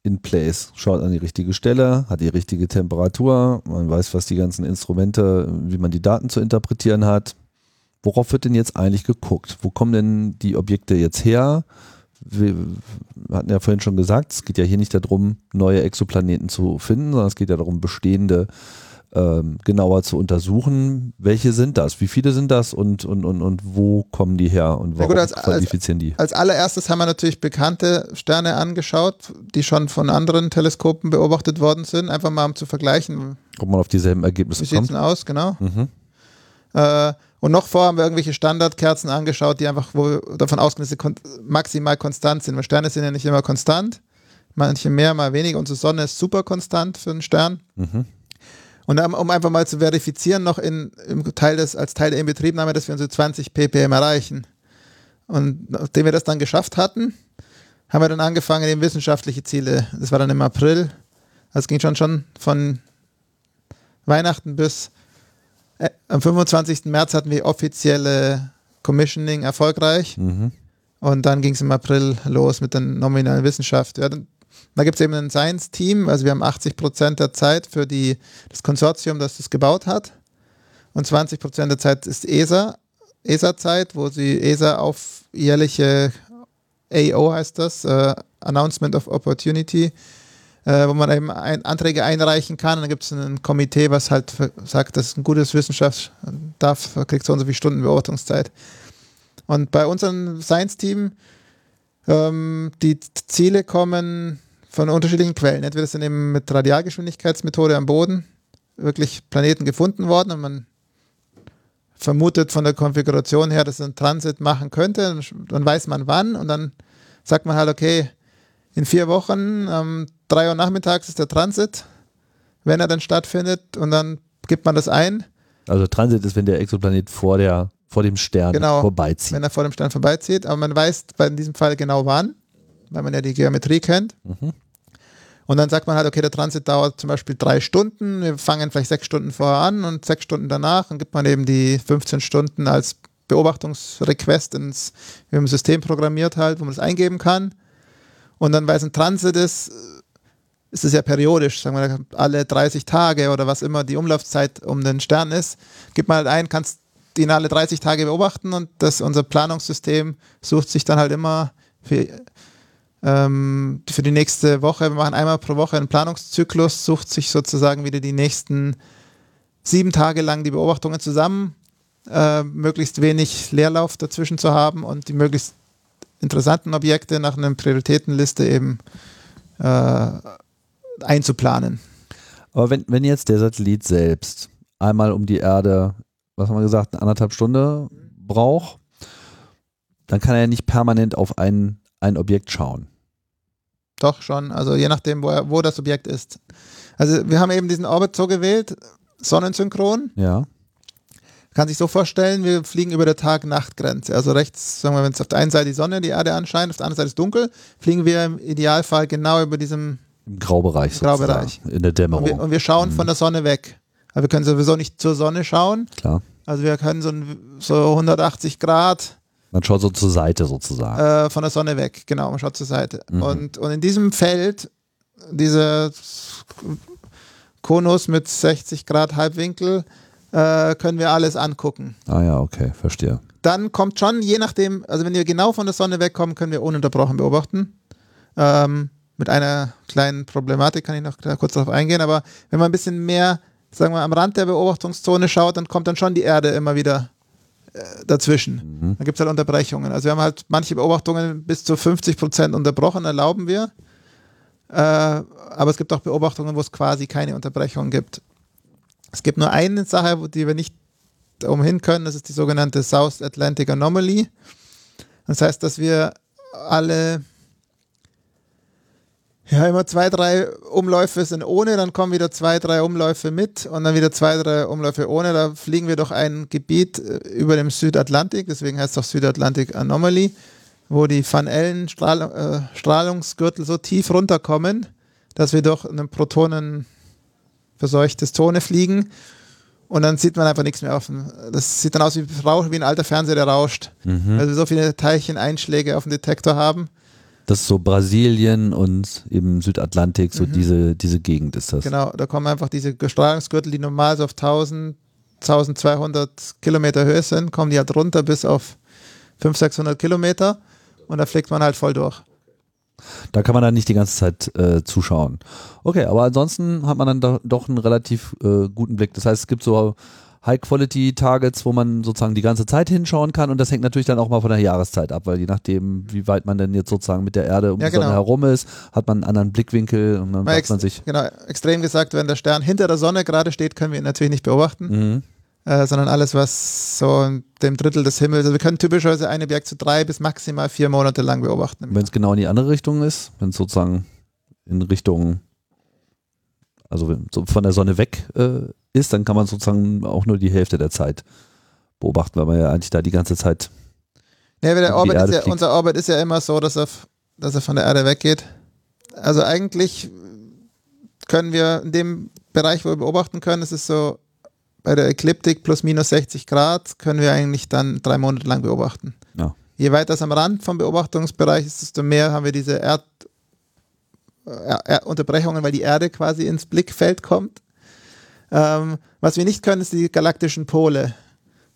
in place, schaut an die richtige Stelle, hat die richtige Temperatur, man weiß, was die ganzen Instrumente, wie man die Daten zu interpretieren hat. Worauf wird denn jetzt eigentlich geguckt? Wo kommen denn die Objekte jetzt her? Wir hatten ja vorhin schon gesagt, es geht ja hier nicht darum, neue Exoplaneten zu finden, sondern es geht ja darum, bestehende ähm, genauer zu untersuchen. Welche sind das? Wie viele sind das und, und, und, und wo kommen die her und warum gut, als, qualifizieren die? Als, als allererstes haben wir natürlich bekannte Sterne angeschaut, die schon von anderen Teleskopen beobachtet worden sind, einfach mal um zu vergleichen. Ob man auf dieselben Ergebnisse Wie kommt. Wie sieht es aus, genau. Mhm. Äh, und noch vor haben wir irgendwelche Standardkerzen angeschaut, die einfach wo davon ausgehen, dass sie kon maximal konstant sind. Weil Sterne sind ja nicht immer konstant. Manche mehr, mal weniger. Unsere Sonne ist super konstant für einen Stern. Mhm. Und um einfach mal zu verifizieren, noch in, im Teil des, als Teil der Inbetriebnahme, dass wir unsere 20 ppm erreichen. Und nachdem wir das dann geschafft hatten, haben wir dann angefangen, eben wissenschaftliche Ziele. Das war dann im April. Also es ging schon schon von Weihnachten bis äh, am 25. März hatten wir offizielle Commissioning erfolgreich. Mhm. Und dann ging es im April los mit der nominalen Wissenschaft. Ja, dann da gibt es eben ein Science-Team, also wir haben 80 Prozent der Zeit für die, das Konsortium, das das gebaut hat. Und 20 Prozent der Zeit ist ESA, ESA-Zeit, wo sie ESA auf jährliche AO heißt das, äh, Announcement of Opportunity, äh, wo man eben ein, Anträge einreichen kann. Dann gibt es ein Komitee, was halt sagt, das ist ein gutes Wissenschaft, darf, kriegt so und so viele Stunden Beobachtungszeit. Und bei unserem Science-Team, ähm, die Ziele kommen von unterschiedlichen Quellen. Entweder sind eben mit Radialgeschwindigkeitsmethode am Boden wirklich Planeten gefunden worden und man vermutet von der Konfiguration her, dass es Transit machen könnte. Dann weiß man wann und dann sagt man halt, okay, in vier Wochen am 3 Uhr nachmittags ist der Transit, wenn er dann stattfindet und dann gibt man das ein. Also Transit ist, wenn der Exoplanet vor, der, vor dem Stern genau, vorbeizieht. Wenn er vor dem Stern vorbeizieht, aber man weiß in diesem Fall genau wann, weil man ja die Geometrie kennt. Mhm. Und dann sagt man halt, okay, der Transit dauert zum Beispiel drei Stunden, wir fangen vielleicht sechs Stunden vorher an und sechs Stunden danach und gibt man eben die 15 Stunden als Beobachtungsrequest ins im System programmiert halt, wo man das eingeben kann. Und dann, weil es ein Transit ist, ist es ja periodisch, sagen wir alle 30 Tage oder was immer die Umlaufzeit um den Stern ist, gibt man halt ein, kannst ihn alle 30 Tage beobachten und das unser Planungssystem sucht sich dann halt immer für ähm, für die nächste Woche. Wir machen einmal pro Woche einen Planungszyklus, sucht sich sozusagen wieder die nächsten sieben Tage lang die Beobachtungen zusammen, äh, möglichst wenig Leerlauf dazwischen zu haben und die möglichst interessanten Objekte nach einer Prioritätenliste eben äh, einzuplanen. Aber wenn, wenn jetzt der Satellit selbst einmal um die Erde, was haben wir gesagt, eine anderthalb Stunde braucht, dann kann er ja nicht permanent auf ein, ein Objekt schauen. Doch schon, also je nachdem, wo, wo das Objekt ist. Also wir haben eben diesen Orbit so gewählt, sonnensynchron. Ja. Kann sich so vorstellen, wir fliegen über der Tag-Nacht-Grenze. Also rechts, sagen wir, wenn es auf der einen Seite die Sonne, die Erde anscheint, auf der anderen Seite ist dunkel, fliegen wir im Idealfall genau über diesem Im Graubereich. Graubereich. In der Dämmerung. Und wir, und wir schauen mhm. von der Sonne weg. Aber wir können sowieso nicht zur Sonne schauen. Klar. Also wir können so, so 180 Grad man schaut so zur Seite sozusagen. Äh, von der Sonne weg, genau, man schaut zur Seite. Mhm. Und, und in diesem Feld, dieser Konus mit 60 Grad Halbwinkel, äh, können wir alles angucken. Ah ja, okay, verstehe. dann kommt schon, je nachdem, also wenn wir genau von der Sonne wegkommen, können wir ununterbrochen beobachten. Ähm, mit einer kleinen Problematik kann ich noch kurz darauf eingehen, aber wenn man ein bisschen mehr, sagen wir, am Rand der Beobachtungszone schaut, dann kommt dann schon die Erde immer wieder äh, dazwischen. Mhm. Dann gibt es halt Unterbrechungen. Also wir haben halt manche Beobachtungen bis zu 50 Prozent unterbrochen, erlauben wir. Äh, aber es gibt auch Beobachtungen, wo es quasi keine Unterbrechung gibt. Es gibt nur eine Sache, die wir nicht umhin können, das ist die sogenannte South Atlantic Anomaly. Das heißt, dass wir alle ja, immer zwei, drei Umläufe sind ohne, dann kommen wieder zwei, drei Umläufe mit und dann wieder zwei, drei Umläufe ohne. Da fliegen wir durch ein Gebiet äh, über dem Südatlantik, deswegen heißt es auch Südatlantic Anomaly, wo die Van Allen Strahl äh, Strahlungsgürtel so tief runterkommen, dass wir durch eine Protonen verseuchte Zone fliegen und dann sieht man einfach nichts mehr auf dem. Das sieht dann aus wie, wie ein alter Fernseher, der rauscht. Mhm. Weil wir so viele Teilcheneinschläge auf dem Detektor haben. Das ist so Brasilien und eben Südatlantik, so mhm. diese, diese Gegend ist das. Genau, da kommen einfach diese Strahlungsgürtel, die normal so auf 1000, 1200 Kilometer Höhe sind, kommen die halt runter bis auf 500, 600 Kilometer und da fliegt man halt voll durch. Da kann man dann nicht die ganze Zeit äh, zuschauen. Okay, aber ansonsten hat man dann do, doch einen relativ äh, guten Blick. Das heißt, es gibt so High-Quality-Targets, wo man sozusagen die ganze Zeit hinschauen kann und das hängt natürlich dann auch mal von der Jahreszeit ab, weil je nachdem, wie weit man denn jetzt sozusagen mit der Erde um ja, die Sonne genau. herum ist, hat man einen anderen Blickwinkel und dann man sich. Genau, extrem gesagt, wenn der Stern hinter der Sonne gerade steht, können wir ihn natürlich nicht beobachten. Mhm. Äh, sondern alles, was so in dem Drittel des Himmels, also wir können typischerweise ein Objekt zu drei bis maximal vier Monate lang beobachten. Wenn es genau in die andere Richtung ist, wenn es sozusagen in Richtung, also so von der Sonne weg äh, ist, dann kann man sozusagen auch nur die Hälfte der Zeit beobachten, weil man ja eigentlich da die ganze Zeit. Ja, der Orbit ist ja, unser Orbit ist ja immer so, dass er, dass er von der Erde weggeht. Also eigentlich können wir in dem Bereich, wo wir beobachten können, ist es so bei der Ekliptik plus minus 60 Grad können wir eigentlich dann drei Monate lang beobachten. Ja. Je weiter es am Rand vom Beobachtungsbereich ist, desto mehr haben wir diese Erd, Unterbrechungen, weil die Erde quasi ins Blickfeld kommt. Ähm, was wir nicht können, ist die galaktischen Pole.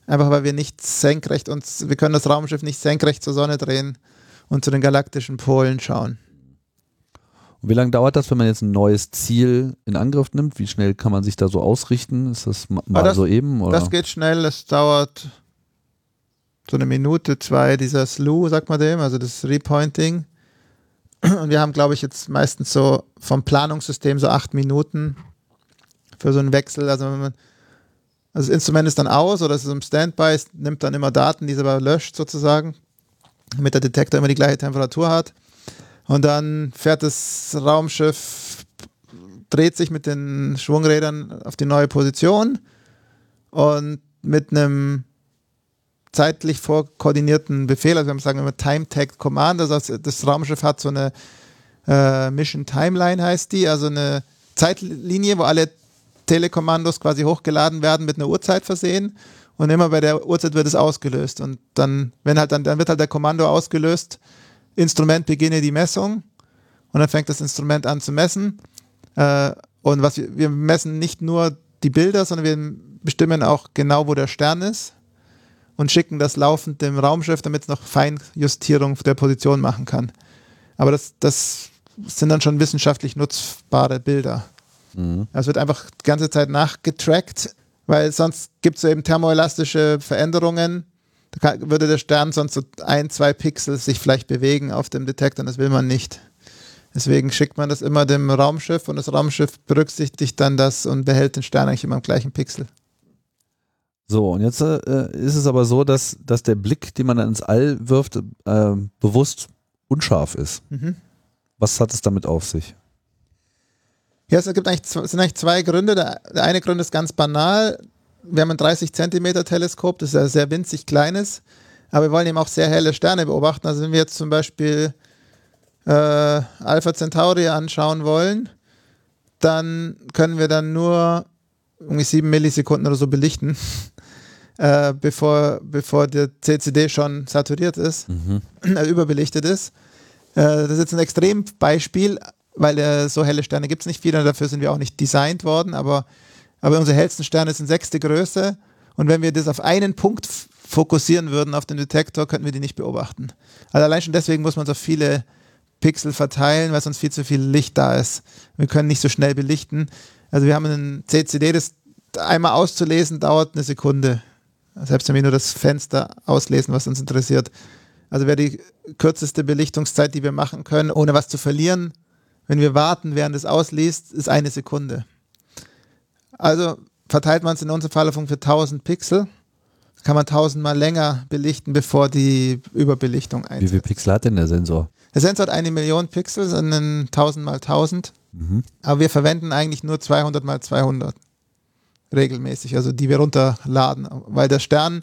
Einfach weil wir nicht senkrecht uns, wir können das Raumschiff nicht senkrecht zur Sonne drehen und zu den galaktischen Polen schauen. Und wie lange dauert das, wenn man jetzt ein neues Ziel in Angriff nimmt? Wie schnell kann man sich da so ausrichten? Ist das mal das, so eben? Oder? Das geht schnell, das dauert so eine Minute, zwei, dieser Slew, sagt man dem, also das Repointing. Und wir haben, glaube ich, jetzt meistens so vom Planungssystem so acht Minuten für so einen Wechsel. Also, man, also das Instrument ist dann aus oder es ist im Standby, es nimmt dann immer Daten, die es aber löscht sozusagen, damit der Detektor immer die gleiche Temperatur hat. Und dann fährt das Raumschiff, dreht sich mit den Schwungrädern auf die neue Position und mit einem zeitlich vorkoordinierten Befehl, also wir sagen immer Time Tag Command, also das Raumschiff hat so eine äh, Mission Timeline heißt die, also eine Zeitlinie, wo alle Telekommandos quasi hochgeladen werden, mit einer Uhrzeit versehen und immer bei der Uhrzeit wird es ausgelöst und dann, wenn halt dann, dann wird halt der Kommando ausgelöst, Instrument beginne die Messung und dann fängt das Instrument an zu messen. Äh, und was wir, wir messen nicht nur die Bilder, sondern wir bestimmen auch genau, wo der Stern ist und schicken das laufend dem Raumschiff, damit es noch Feinjustierung der Position machen kann. Aber das, das sind dann schon wissenschaftlich nutzbare Bilder. Mhm. Es wird einfach die ganze Zeit nachgetrackt, weil sonst gibt es eben thermoelastische Veränderungen da würde der Stern sonst so ein, zwei Pixel sich vielleicht bewegen auf dem Detektor und das will man nicht. Deswegen schickt man das immer dem Raumschiff und das Raumschiff berücksichtigt dann das und behält den Stern eigentlich immer am gleichen Pixel. So, und jetzt äh, ist es aber so, dass, dass der Blick, den man dann ins All wirft, äh, bewusst unscharf ist. Mhm. Was hat es damit auf sich? Ja, es gibt eigentlich, es sind eigentlich zwei Gründe. Der, der eine Grund ist ganz banal wir haben ein 30 Zentimeter Teleskop, das ist ja sehr winzig kleines, aber wir wollen eben auch sehr helle Sterne beobachten. Also wenn wir jetzt zum Beispiel äh, Alpha Centauri anschauen wollen, dann können wir dann nur irgendwie sieben Millisekunden oder so belichten, <laughs> äh, bevor, bevor der CCD schon saturiert ist, mhm. äh, <clears throat> überbelichtet ist. Äh, das ist jetzt ein Extrembeispiel, weil äh, so helle Sterne gibt es nicht viele dafür sind wir auch nicht designt worden, aber aber unsere hellsten Sterne sind sechste Größe. Und wenn wir das auf einen Punkt fokussieren würden auf den Detektor, könnten wir die nicht beobachten. Also allein schon deswegen muss man so viele Pixel verteilen, weil sonst viel zu viel Licht da ist. Wir können nicht so schnell belichten. Also wir haben einen CCD, das einmal auszulesen dauert eine Sekunde. Selbst wenn wir nur das Fenster auslesen, was uns interessiert. Also wäre die kürzeste Belichtungszeit, die wir machen können, ohne was zu verlieren, wenn wir warten, während es ausliest, ist eine Sekunde. Also verteilt man es in unserem Fall für 1000 Pixel, kann man 1000 mal länger belichten, bevor die Überbelichtung einsetzt. Wie viele Pixel hat denn der Sensor? Der Sensor hat eine Million Pixel, sondern 1000 mal 1000. Mhm. Aber wir verwenden eigentlich nur 200 mal 200 regelmäßig, also die wir runterladen, weil der Stern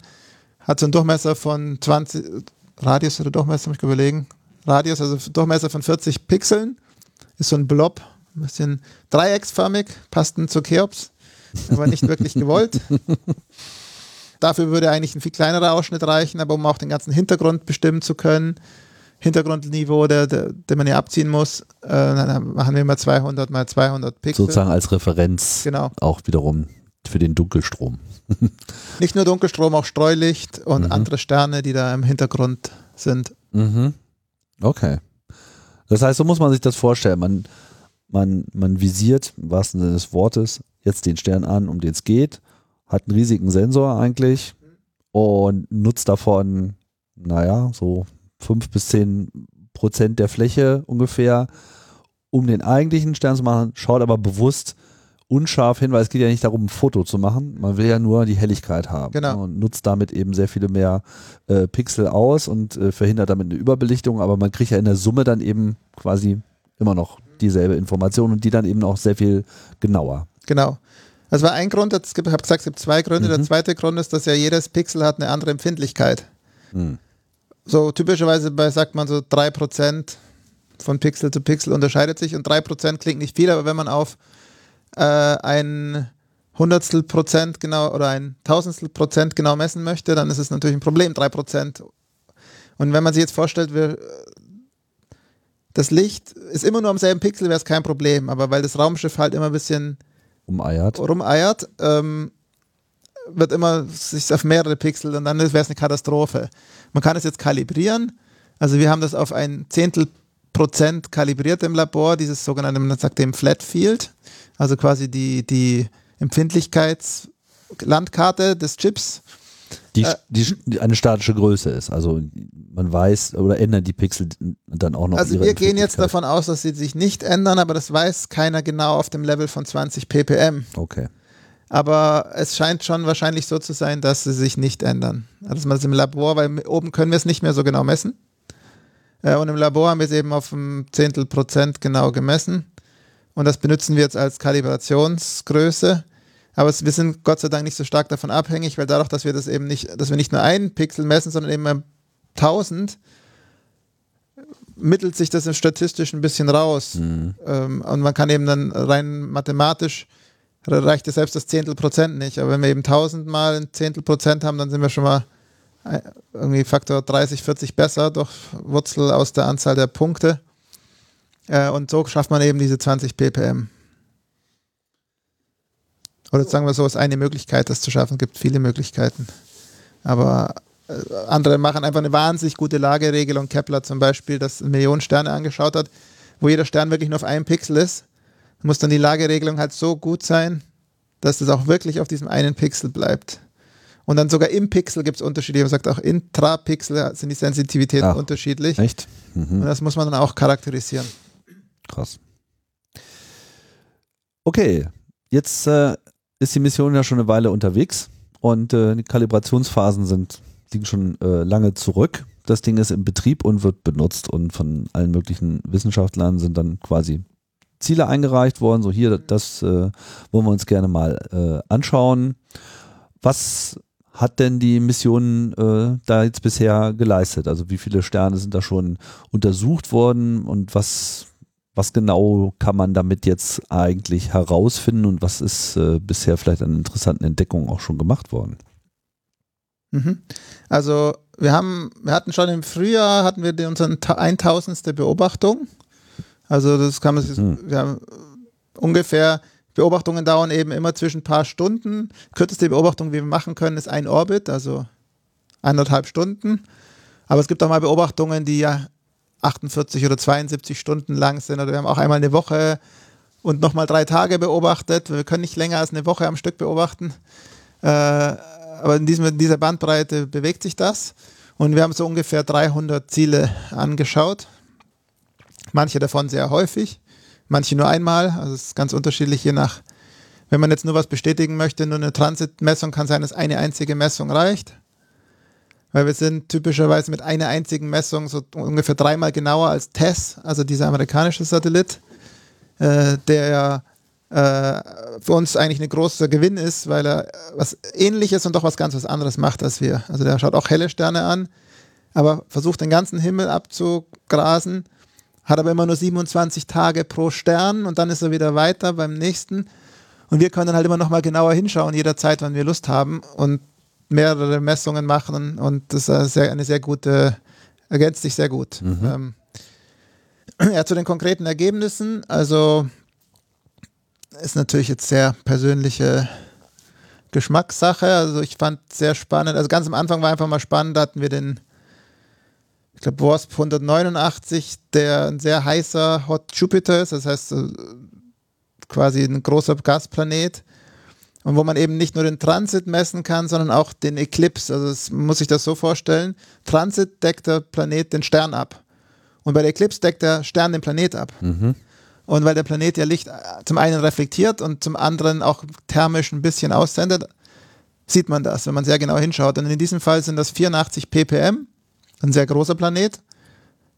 hat so einen Durchmesser von 20, Radius oder Durchmesser, muss ich überlegen, Radius, also Durchmesser von 40 Pixeln, ist so ein Blob, ein bisschen dreiecksförmig, passt zu Cheops, aber nicht wirklich gewollt. Dafür würde eigentlich ein viel kleinerer Ausschnitt reichen, aber um auch den ganzen Hintergrund bestimmen zu können, Hintergrundniveau, der, der, den man ja abziehen muss, äh, dann machen wir mal 200 mal 200 Pixel. Sozusagen als Referenz genau. auch wiederum für den Dunkelstrom. <laughs> Nicht nur Dunkelstrom, auch Streulicht und mhm. andere Sterne, die da im Hintergrund sind. Mhm. Okay. Das heißt, so muss man sich das vorstellen. Man, man, man visiert im wahrsten Sinne des Wortes jetzt den Stern an, um den es geht, hat einen riesigen Sensor eigentlich und nutzt davon, naja, so fünf bis zehn Prozent der Fläche ungefähr, um den eigentlichen Stern zu machen, schaut aber bewusst unscharf hin, weil es geht ja nicht darum, ein Foto zu machen. Man will ja nur die Helligkeit haben. Genau. Und nutzt damit eben sehr viele mehr äh, Pixel aus und äh, verhindert damit eine Überbelichtung, aber man kriegt ja in der Summe dann eben quasi immer noch dieselbe Information und die dann eben auch sehr viel genauer. Genau. Das war ein Grund, ich habe gesagt, es gibt zwei Gründe. Mhm. Der zweite Grund ist, dass ja jedes Pixel hat eine andere Empfindlichkeit. Mhm. So typischerweise bei, sagt man so 3% von Pixel zu Pixel unterscheidet sich und 3% klingt nicht viel, aber wenn man auf äh, ein Hundertstel Prozent genau oder ein Tausendstel Prozent genau messen möchte, dann ist es natürlich ein Problem, drei Prozent. Und wenn man sich jetzt vorstellt, wir, das Licht ist immer nur am selben Pixel, wäre es kein Problem, aber weil das Raumschiff halt immer ein bisschen umeiert, rumeiert ähm, wird immer sich auf mehrere Pixel und dann wäre es eine Katastrophe. Man kann es jetzt kalibrieren. Also wir haben das auf ein Zehntel Prozent kalibriert im Labor, dieses sogenannte, man sagt dem Flat Field also quasi die, die Empfindlichkeitslandkarte des Chips. Die, äh, die, eine statische Größe ist. Also man weiß oder ändern die Pixel dann auch noch. Also wir gehen jetzt davon aus, dass sie sich nicht ändern, aber das weiß keiner genau auf dem Level von 20 ppm. Okay. Aber es scheint schon wahrscheinlich so zu sein, dass sie sich nicht ändern. Also man ist im Labor, weil oben können wir es nicht mehr so genau messen. Äh, und im Labor haben wir es eben auf ein Zehntel Prozent genau gemessen. Und das benutzen wir jetzt als Kalibrationsgröße. Aber es, wir sind Gott sei Dank nicht so stark davon abhängig, weil dadurch, dass wir das eben nicht, dass wir nicht nur einen Pixel messen, sondern eben 1000, mittelt sich das statistisch ein bisschen raus. Mhm. Ähm, und man kann eben dann rein mathematisch, reicht ja selbst das Zehntel Prozent nicht. Aber wenn wir eben 1000 mal ein Zehntel Prozent haben, dann sind wir schon mal irgendwie Faktor 30, 40 besser durch Wurzel aus der Anzahl der Punkte. Äh, und so schafft man eben diese 20 ppm. Oder sagen wir so, ist eine Möglichkeit, das zu schaffen. Es gibt viele Möglichkeiten. Aber äh, andere machen einfach eine wahnsinnig gute Lageregelung. Kepler zum Beispiel, das Millionen Sterne angeschaut hat, wo jeder Stern wirklich nur auf einem Pixel ist. Muss dann die Lageregelung halt so gut sein, dass es auch wirklich auf diesem einen Pixel bleibt. Und dann sogar im Pixel gibt es Unterschiede. Man sagt auch intrapixel sind die Sensitivitäten Ach, unterschiedlich. Echt? Mhm. Und das muss man dann auch charakterisieren. Krass. Okay, jetzt äh, ist die Mission ja schon eine Weile unterwegs und äh, die Kalibrationsphasen sind, liegen schon äh, lange zurück. Das Ding ist im Betrieb und wird benutzt und von allen möglichen Wissenschaftlern sind dann quasi Ziele eingereicht worden. So hier, das äh, wollen wir uns gerne mal äh, anschauen. Was hat denn die Mission äh, da jetzt bisher geleistet? Also wie viele Sterne sind da schon untersucht worden und was was genau kann man damit jetzt eigentlich herausfinden und was ist äh, bisher vielleicht an interessanten Entdeckungen auch schon gemacht worden? Mhm. Also wir haben, wir hatten schon im Frühjahr hatten wir unsere 1000. Beobachtung. Also das kann man, mhm. wir haben ungefähr Beobachtungen dauern eben immer zwischen ein paar Stunden. Kürzeste Beobachtung, die wir machen können, ist ein Orbit, also eineinhalb Stunden. Aber es gibt auch mal Beobachtungen, die ja 48 oder 72 Stunden lang sind. Oder wir haben auch einmal eine Woche und nochmal drei Tage beobachtet. Wir können nicht länger als eine Woche am Stück beobachten. Äh, aber in, diesem, in dieser Bandbreite bewegt sich das. Und wir haben so ungefähr 300 Ziele angeschaut. Manche davon sehr häufig, manche nur einmal. Also es ist ganz unterschiedlich, je nach, wenn man jetzt nur was bestätigen möchte, nur eine Transitmessung kann sein, dass eine einzige Messung reicht. Weil wir sind typischerweise mit einer einzigen Messung so ungefähr dreimal genauer als TESS, also dieser amerikanische Satellit, äh, der ja äh, für uns eigentlich ein großer Gewinn ist, weil er was ähnliches und doch was ganz was anderes macht als wir. Also der schaut auch helle Sterne an, aber versucht den ganzen Himmel abzugrasen, hat aber immer nur 27 Tage pro Stern und dann ist er wieder weiter beim nächsten. Und wir können dann halt immer noch mal genauer hinschauen, jederzeit, wann wir Lust haben und mehrere Messungen machen und das ist eine sehr gute, ergänzt sich sehr gut. Mhm. Ähm, <clears throat> ja, zu den konkreten Ergebnissen, also ist natürlich jetzt sehr persönliche Geschmackssache. Also ich fand sehr spannend. Also ganz am Anfang war einfach mal spannend, da hatten wir den, ich glaube, WASP 189, der ein sehr heißer Hot Jupiter ist, das heißt quasi ein großer Gasplanet. Und wo man eben nicht nur den Transit messen kann, sondern auch den Eclipse. Also das muss sich das so vorstellen. Transit deckt der Planet den Stern ab. Und bei der Eclipse deckt der Stern den Planet ab. Mhm. Und weil der Planet ja Licht äh, zum einen reflektiert und zum anderen auch thermisch ein bisschen aussendet, sieht man das, wenn man sehr genau hinschaut. Und in diesem Fall sind das 84 ppm, ein sehr großer Planet.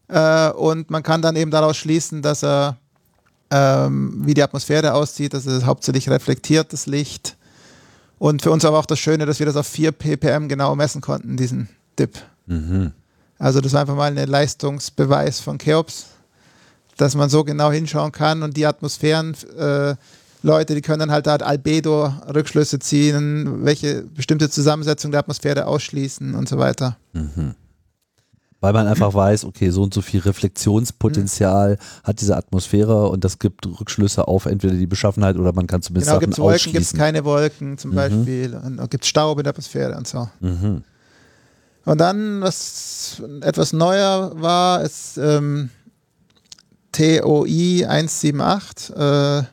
Äh, und man kann dann eben daraus schließen, dass er, ähm, wie die Atmosphäre aussieht, dass es hauptsächlich reflektiert, das Licht. Und für uns aber auch das Schöne, dass wir das auf 4 ppm genau messen konnten, diesen Dip. Mhm. Also das war einfach mal ein Leistungsbeweis von Cheops dass man so genau hinschauen kann und die Atmosphären, äh, Leute, die können dann halt da Albedo-Rückschlüsse ziehen, welche bestimmte Zusammensetzung der Atmosphäre ausschließen und so weiter. Mhm. Weil man einfach weiß, okay, so und so viel Reflexionspotenzial mhm. hat diese Atmosphäre und das gibt Rückschlüsse auf entweder die Beschaffenheit oder man kann zumindest genau, Sachen gibt's Wolken, gibt es keine Wolken zum mhm. Beispiel und gibt es Staub in der Atmosphäre und so. Mhm. Und dann, was etwas neuer war, ist ähm, TOI 178. Äh,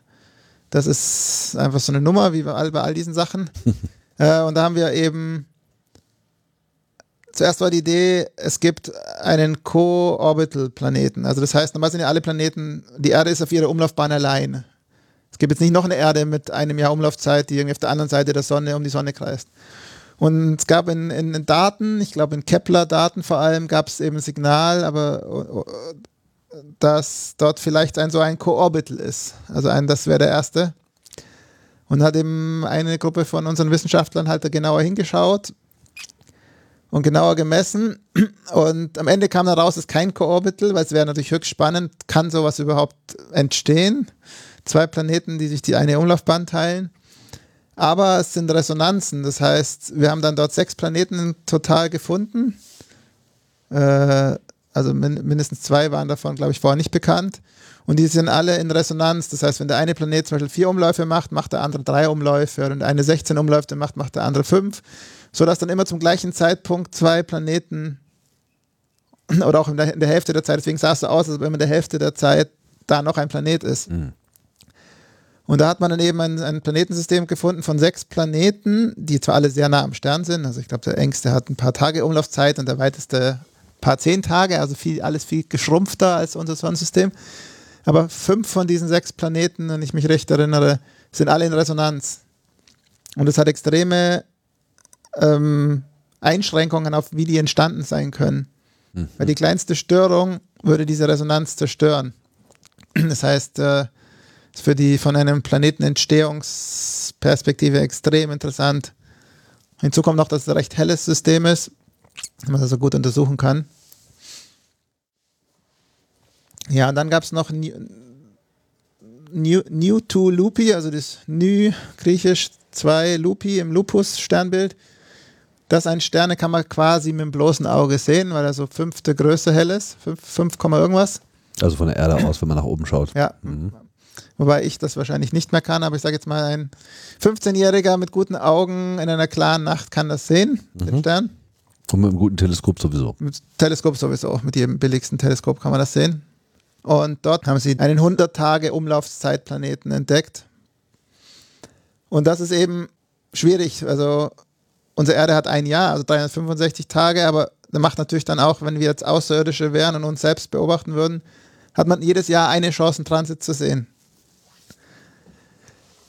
das ist einfach so eine Nummer, wie bei all, bei all diesen Sachen. <laughs> äh, und da haben wir eben, zuerst war die Idee, es gibt einen Co-Orbital-Planeten. Also das heißt, normal sind ja alle Planeten, die Erde ist auf ihrer Umlaufbahn allein. Es gibt jetzt nicht noch eine Erde mit einem Jahr Umlaufzeit, die irgendwie auf der anderen Seite der Sonne um die Sonne kreist. Und es gab in, in Daten, ich glaube in Kepler-Daten vor allem, gab es eben ein Signal, aber dass dort vielleicht ein so ein Co-Orbital ist. Also ein, das wäre der erste. Und hat eben eine Gruppe von unseren Wissenschaftlern halt da genauer hingeschaut und genauer gemessen. Und am Ende kam dann raus, es ist kein Co-Orbital, weil es wäre natürlich höchst spannend, kann sowas überhaupt entstehen? Zwei Planeten, die sich die eine Umlaufbahn teilen. Aber es sind Resonanzen, das heißt, wir haben dann dort sechs Planeten total gefunden. Äh, also min mindestens zwei waren davon, glaube ich, vorher nicht bekannt. Und die sind alle in Resonanz. Das heißt, wenn der eine Planet zum Beispiel vier Umläufe macht, macht der andere drei Umläufe. Und der eine 16 Umläufe macht, macht der andere fünf. Sodass dann immer zum gleichen Zeitpunkt zwei Planeten oder auch in der, in der Hälfte der Zeit, deswegen sah es so aus, als wenn in der Hälfte der Zeit da noch ein Planet ist. Mhm. Und da hat man dann eben ein, ein, Planetensystem gefunden von sechs Planeten, die zwar alle sehr nah am Stern sind. Also ich glaube, der engste hat ein paar Tage Umlaufzeit und der weiteste paar zehn Tage, also viel, alles viel geschrumpfter als unser Sonnensystem. Aber fünf von diesen sechs Planeten, wenn ich mich recht erinnere, sind alle in Resonanz. Und es hat extreme ähm, Einschränkungen auf, wie die entstanden sein können. Mhm. Weil die kleinste Störung würde diese Resonanz zerstören. Das heißt, äh, ist für die von einem Planetenentstehungsperspektive extrem interessant. Hinzu kommt noch, dass es ein recht helles System ist man das so gut untersuchen kann. Ja, und dann gab es noch New, New, New to Lupi, also das New griechisch 2 Lupi im Lupus-Sternbild. Das ein Sterne kann man quasi mit dem bloßen Auge sehen, weil er so fünfte Größe hell ist, 5, 5, irgendwas. Also von der Erde aus, wenn man nach oben schaut. Ja. Mhm. Wobei ich das wahrscheinlich nicht mehr kann, aber ich sage jetzt mal, ein 15-Jähriger mit guten Augen in einer klaren Nacht kann das sehen, mhm. den Stern. Und mit einem guten Teleskop sowieso. Mit Teleskop sowieso, mit jedem billigsten Teleskop kann man das sehen. Und dort haben sie einen 100 Tage Umlaufszeitplaneten entdeckt. Und das ist eben schwierig. Also unsere Erde hat ein Jahr, also 365 Tage, aber das macht natürlich dann auch, wenn wir jetzt Außerirdische wären und uns selbst beobachten würden, hat man jedes Jahr eine Chance, einen Transit zu sehen.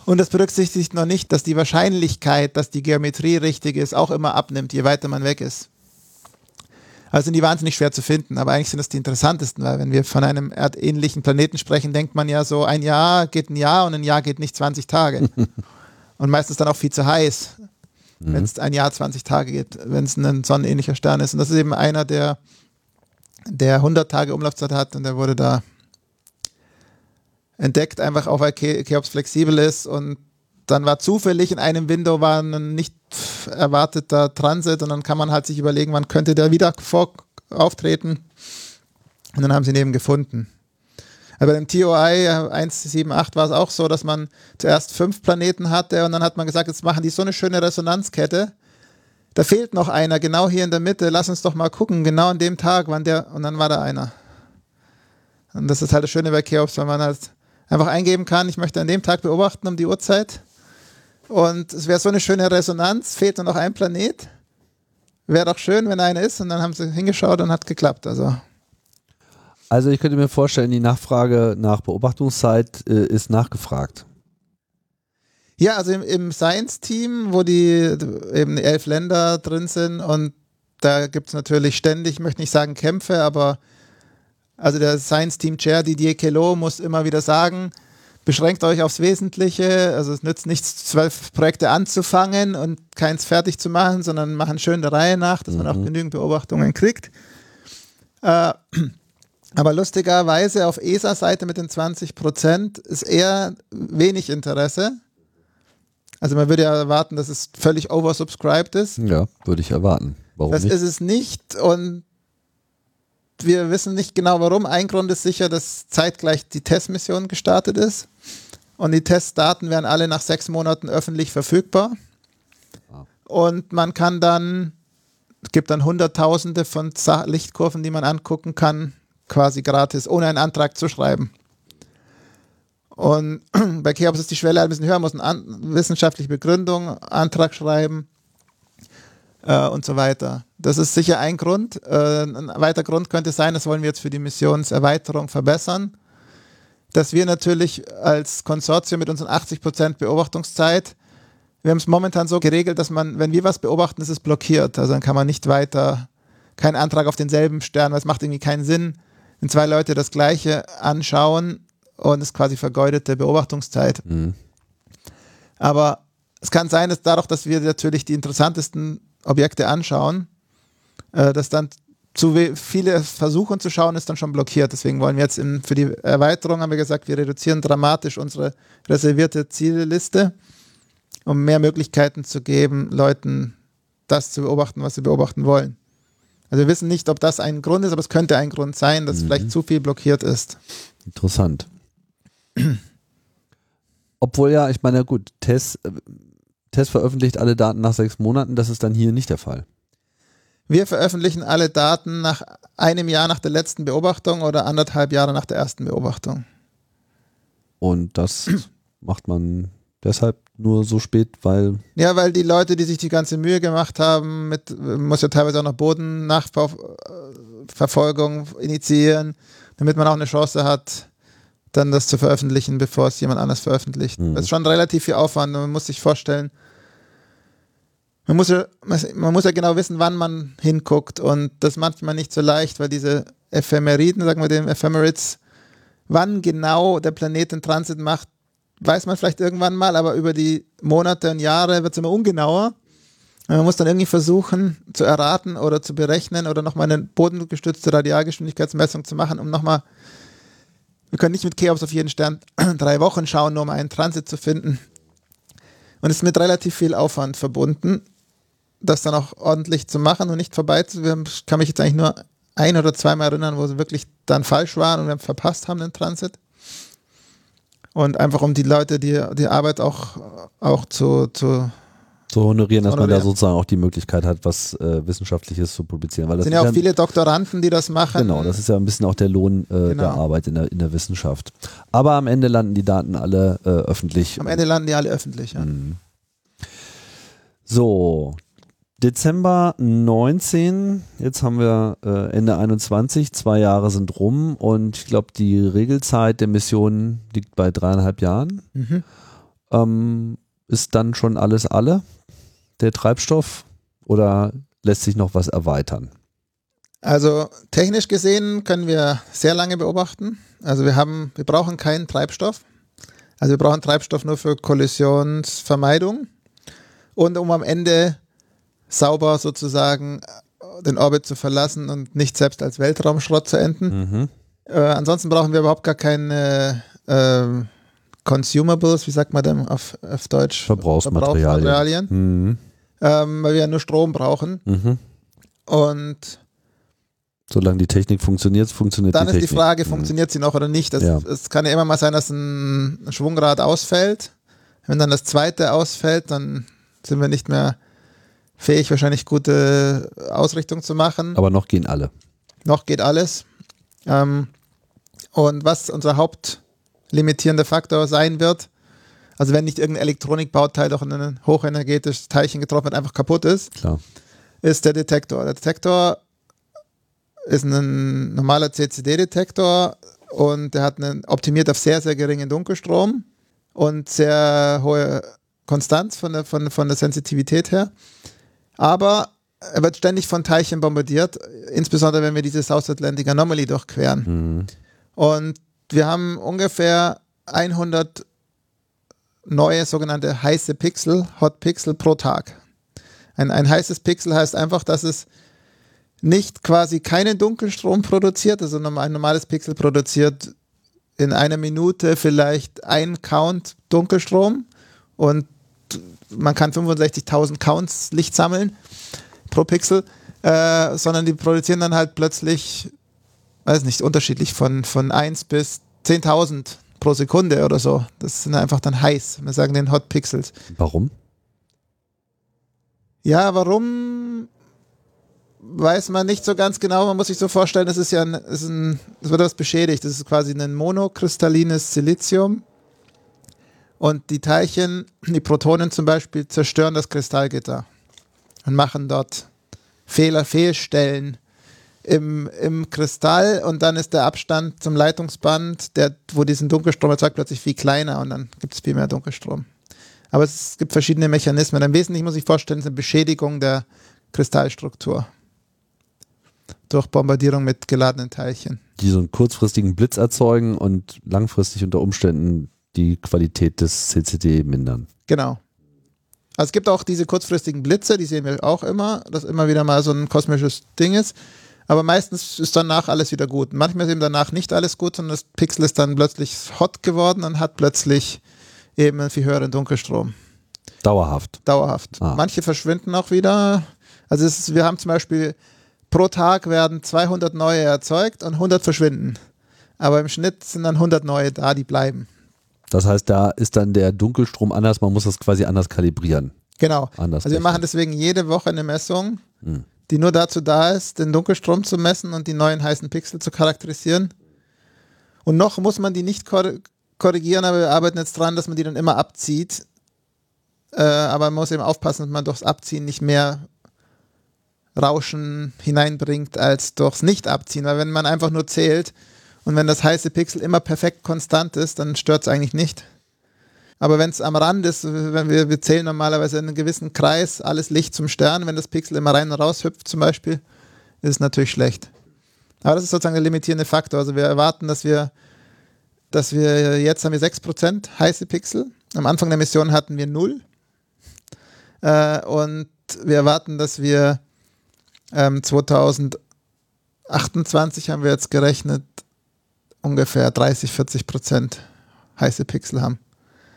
Und das berücksichtigt noch nicht, dass die Wahrscheinlichkeit, dass die Geometrie richtig ist, auch immer abnimmt, je weiter man weg ist. Also sind die wahnsinnig schwer zu finden, aber eigentlich sind das die interessantesten, weil wenn wir von einem erdähnlichen Planeten sprechen, denkt man ja so, ein Jahr geht ein Jahr und ein Jahr geht nicht 20 Tage. <laughs> und meistens dann auch viel zu heiß, mhm. wenn es ein Jahr 20 Tage geht, wenn es ein sonnenähnlicher Stern ist. Und das ist eben einer, der, der 100 Tage Umlaufzeit hat und der wurde da entdeckt, einfach auch weil Cheops flexibel ist und dann war zufällig in einem Window war ein nicht erwarteter Transit und dann kann man halt sich überlegen, wann könnte der wieder vor auftreten. Und dann haben sie ihn eben gefunden. Aber beim TOI 178 war es auch so, dass man zuerst fünf Planeten hatte und dann hat man gesagt, jetzt machen die so eine schöne Resonanzkette. Da fehlt noch einer, genau hier in der Mitte. Lass uns doch mal gucken, genau an dem Tag, wann der, und dann war da einer. Und das ist halt das Schöne bei Cheops, wenn man halt einfach eingeben kann, ich möchte an dem Tag beobachten um die Uhrzeit. Und es wäre so eine schöne Resonanz, fehlt nur noch ein Planet. Wäre doch schön, wenn einer ist. Und dann haben sie hingeschaut und hat geklappt. Also. Also ich könnte mir vorstellen, die Nachfrage nach Beobachtungszeit äh, ist nachgefragt. Ja, also im, im Science-Team, wo die eben elf Länder drin sind und da gibt es natürlich ständig, ich möchte nicht sagen Kämpfe, aber also der Science Team Chair Didier Queloz muss immer wieder sagen, beschränkt euch aufs Wesentliche. Also es nützt nichts, zwölf Projekte anzufangen und keins fertig zu machen, sondern machen schön der Reihe nach, dass man auch mhm. genügend Beobachtungen kriegt. Äh, aber lustigerweise auf ESA-Seite mit den 20 Prozent ist eher wenig Interesse. Also man würde ja erwarten, dass es völlig oversubscribed ist. Ja, würde ich erwarten. Warum das nicht? ist es nicht und wir wissen nicht genau warum. Ein Grund ist sicher, dass zeitgleich die Testmission gestartet ist. Und die Testdaten werden alle nach sechs Monaten öffentlich verfügbar. Und man kann dann, es gibt dann Hunderttausende von Lichtkurven, die man angucken kann, quasi gratis, ohne einen Antrag zu schreiben. Und <clears throat> bei Cheops ist die Schwelle ein bisschen höher, muss eine wissenschaftliche Begründung, Antrag schreiben äh, und so weiter. Das ist sicher ein Grund. Äh, ein weiterer Grund könnte sein, das wollen wir jetzt für die Missionserweiterung verbessern, dass wir natürlich als Konsortium mit unseren 80% Beobachtungszeit, wir haben es momentan so geregelt, dass man, wenn wir was beobachten, ist es blockiert. Also dann kann man nicht weiter, keinen Antrag auf denselben Stern, weil es macht irgendwie keinen Sinn, wenn zwei Leute das Gleiche anschauen und es quasi vergeudete Beobachtungszeit. Mhm. Aber es kann sein, dass dadurch, dass wir natürlich die interessantesten Objekte anschauen, äh, dass dann zu viele versuchen zu schauen, ist dann schon blockiert. Deswegen wollen wir jetzt in, für die Erweiterung, haben wir gesagt, wir reduzieren dramatisch unsere reservierte Zielliste, um mehr Möglichkeiten zu geben, Leuten das zu beobachten, was sie beobachten wollen. Also wir wissen nicht, ob das ein Grund ist, aber es könnte ein Grund sein, dass mhm. vielleicht zu viel blockiert ist. Interessant. <clears throat> Obwohl ja, ich meine, gut, Tess, äh, Test veröffentlicht alle Daten nach sechs Monaten, das ist dann hier nicht der Fall. Wir veröffentlichen alle Daten nach einem Jahr nach der letzten Beobachtung oder anderthalb Jahre nach der ersten Beobachtung. Und das <clears throat> macht man deshalb nur so spät, weil. Ja, weil die Leute, die sich die ganze Mühe gemacht haben, mit, muss ja teilweise auch noch Bodennachverfolgung initiieren, damit man auch eine Chance hat, dann das zu veröffentlichen, bevor es jemand anders veröffentlicht. Mhm. Das ist schon relativ viel Aufwand und man muss sich vorstellen, man muss, ja, man muss ja genau wissen, wann man hinguckt und das ist manchmal nicht so leicht, weil diese Ephemeriden, sagen wir dem Ephemerids, wann genau der Planet den Transit macht, weiß man vielleicht irgendwann mal, aber über die Monate und Jahre wird es immer ungenauer. Man muss dann irgendwie versuchen zu erraten oder zu berechnen oder nochmal eine bodengestützte Radialgeschwindigkeitsmessung zu machen, um nochmal, wir können nicht mit Cheops auf jeden Stern <clears throat> drei Wochen schauen, nur um einen Transit zu finden. Und es ist mit relativ viel Aufwand verbunden das dann auch ordentlich zu machen und nicht vorbei zu. Ich kann mich jetzt eigentlich nur ein oder zweimal erinnern, wo sie wirklich dann falsch waren und wir verpasst haben den Transit. Und einfach um die Leute, die die Arbeit auch, auch zu, zu zu honorieren, dass man da sozusagen auch die Möglichkeit hat, was äh, Wissenschaftliches zu publizieren. Weil das sind ja auch viele Doktoranden, die das machen. Genau, das ist ja ein bisschen auch der Lohn äh, Genau. der Arbeit in der, in der Wissenschaft. Aber am Ende landen die Daten alle äh, öffentlich. Am Ende landen die alle öffentlich. Ja. Mhm. So, Dezember 19, jetzt haben wir äh, Ende 21, zwei Jahre sind rum und ich glaube, die Regelzeit der Mission liegt bei dreieinhalb Jahren. Mhm. Ähm, ist dann schon alles alle, der Treibstoff, oder lässt sich noch was erweitern? Also technisch gesehen können wir sehr lange beobachten. Also wir haben, wir brauchen keinen Treibstoff. Also wir brauchen Treibstoff nur für Kollisionsvermeidung und um am Ende sauber sozusagen den Orbit zu verlassen und nicht selbst als Weltraumschrott zu enden. Mhm. Äh, ansonsten brauchen wir überhaupt gar keine äh, Consumables, wie sagt man denn auf, auf Deutsch? Verbrauchsmaterialien. Verbrauchsmaterialien, Mhm. ähm, weil wir ja nur Strom brauchen. Mhm. Und Solange die Technik funktioniert, funktioniert dann die ist die Technik. Frage, Mhm. funktioniert sie noch oder nicht? Das, Ja. Es kann ja immer mal sein, dass ein Schwungrad ausfällt. Wenn dann das zweite ausfällt, dann sind wir nicht mehr fähig, wahrscheinlich gute Ausrichtung zu machen. Aber noch gehen alle. Noch geht alles. Ähm, und was unser hauptlimitierender Faktor sein wird, also wenn nicht irgendein Elektronikbauteil doch in ein hochenergetisches Teilchen getroffen wird, einfach kaputt ist, Klar. ist der Detektor. Der Detektor ist ein normaler CCD-Detektor und der hat einen optimiert auf sehr, sehr geringen Dunkelstrom und sehr hohe Konstanz von der, von, von der Sensitivität her. Aber er wird ständig von Teilchen bombardiert, insbesondere wenn wir diese South Atlantic Anomaly durchqueren. Mhm. Und wir haben ungefähr 100 neue sogenannte heiße Pixel, Hot Pixel pro Tag. Ein, ein heißes Pixel heißt einfach, dass es nicht quasi keinen Dunkelstrom produziert, also ein normales Pixel produziert in einer Minute vielleicht ein Count Dunkelstrom und man kann 65.000 Counts Licht sammeln pro Pixel, äh, sondern die produzieren dann halt plötzlich, weiß nicht, unterschiedlich von, von 1 bis 10.000 pro Sekunde oder so. Das sind einfach dann heiß. Wir sagen den Hot Pixels. Warum? Ja, warum weiß man nicht so ganz genau. Man muss sich so vorstellen, das ist ja ein, ist ein, das wird was beschädigt. Das ist quasi ein monokristallines Silizium. Und die Teilchen, die Protonen zum Beispiel, zerstören das Kristallgitter und machen dort Fehler, Fehlstellen im, im Kristall und dann ist der Abstand zum Leitungsband, der, wo diesen Dunkelstrom erzeugt, plötzlich viel kleiner und dann gibt es viel mehr Dunkelstrom. Aber es gibt verschiedene Mechanismen. Im Wesentlichen muss ich vorstellen, es ist eine Beschädigung der Kristallstruktur durch Bombardierung mit geladenen Teilchen. Die so einen kurzfristigen Blitz erzeugen und langfristig unter Umständen die Qualität des CCD mindern. Genau. Also es gibt auch diese kurzfristigen Blitze, die sehen wir auch immer, dass immer wieder mal so ein kosmisches Ding ist. Aber meistens ist danach alles wieder gut. Manchmal ist eben danach nicht alles gut, sondern das Pixel ist dann plötzlich hot geworden und hat plötzlich eben einen viel höheren Dunkelstrom. Dauerhaft. Dauerhaft. Ah. Manche verschwinden auch wieder. Also ist, wir haben zum Beispiel pro Tag werden 200 neue erzeugt und 100 verschwinden. Aber im Schnitt sind dann 100 neue da, die bleiben. Das heißt, da ist dann der Dunkelstrom anders, man muss das quasi anders kalibrieren. Genau. Anders Also wir machen deswegen jede Woche eine Messung, Hm. die nur dazu da ist, den Dunkelstrom zu messen und die neuen heißen Pixel zu charakterisieren. Und noch muss man die nicht kor korrigieren, aber wir arbeiten jetzt dran, dass man die dann immer abzieht. Äh, aber man muss eben aufpassen, dass man durchs Abziehen nicht mehr Rauschen hineinbringt als durchs Nicht-Abziehen. Weil wenn man einfach nur zählt und wenn das heiße Pixel immer perfekt konstant ist, dann stört es eigentlich nicht. Aber wenn es am Rand ist, wenn wir, wir zählen normalerweise in einem gewissen Kreis alles Licht zum Stern, wenn das Pixel immer rein und raus hüpft zum Beispiel, ist es natürlich schlecht. Aber das ist sozusagen der limitierende Faktor. Also wir erwarten, dass wir, dass wir jetzt haben wir 6% heiße Pixel. Am Anfang der Mission hatten wir 0. Äh, und wir erwarten, dass wir ähm, 2028 haben wir jetzt gerechnet, ungefähr 30, 40 Prozent heiße Pixel haben.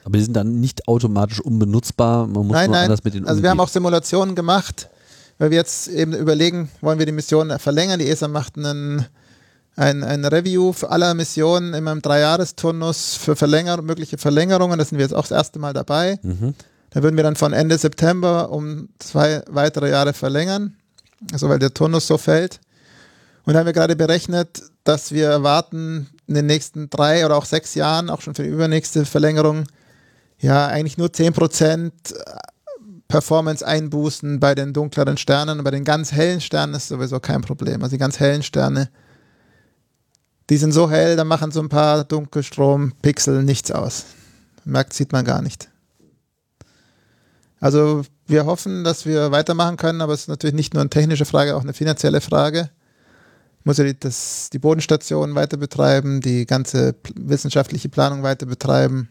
Aber die sind dann nicht automatisch unbenutzbar, man muss nein, nein. anders mit denen Also wir haben umgehen. auch Simulationen gemacht, weil wir jetzt eben überlegen, wollen wir die Mission verlängern. Die ESA macht einen, ein, ein Review für aller Missionen immer im Dreijahresturnus für Verlänger mögliche Verlängerungen. Da sind wir jetzt auch das erste Mal dabei. Mhm. Da würden wir dann von Ende September um zwei weitere Jahre verlängern, also weil der Turnus so fällt. Und da haben wir gerade berechnet, dass wir erwarten, in den nächsten drei oder auch sechs Jahren, auch schon für die übernächste Verlängerung, ja, eigentlich nur 10% Performance einbußen bei den dunkleren Sternen. Bei den ganz hellen Sternen ist sowieso kein Problem. Also die ganz hellen Sterne, die sind so hell, da machen so ein paar Dunkelstrompixel nichts aus. Merkt, sieht man gar nicht. Also wir hoffen, dass wir weitermachen können, aber es ist natürlich nicht nur eine technische Frage, auch eine finanzielle Frage. Muss ja die, das, die Bodenstation weiter betreiben, die ganze wissenschaftliche Planung weiter betreiben.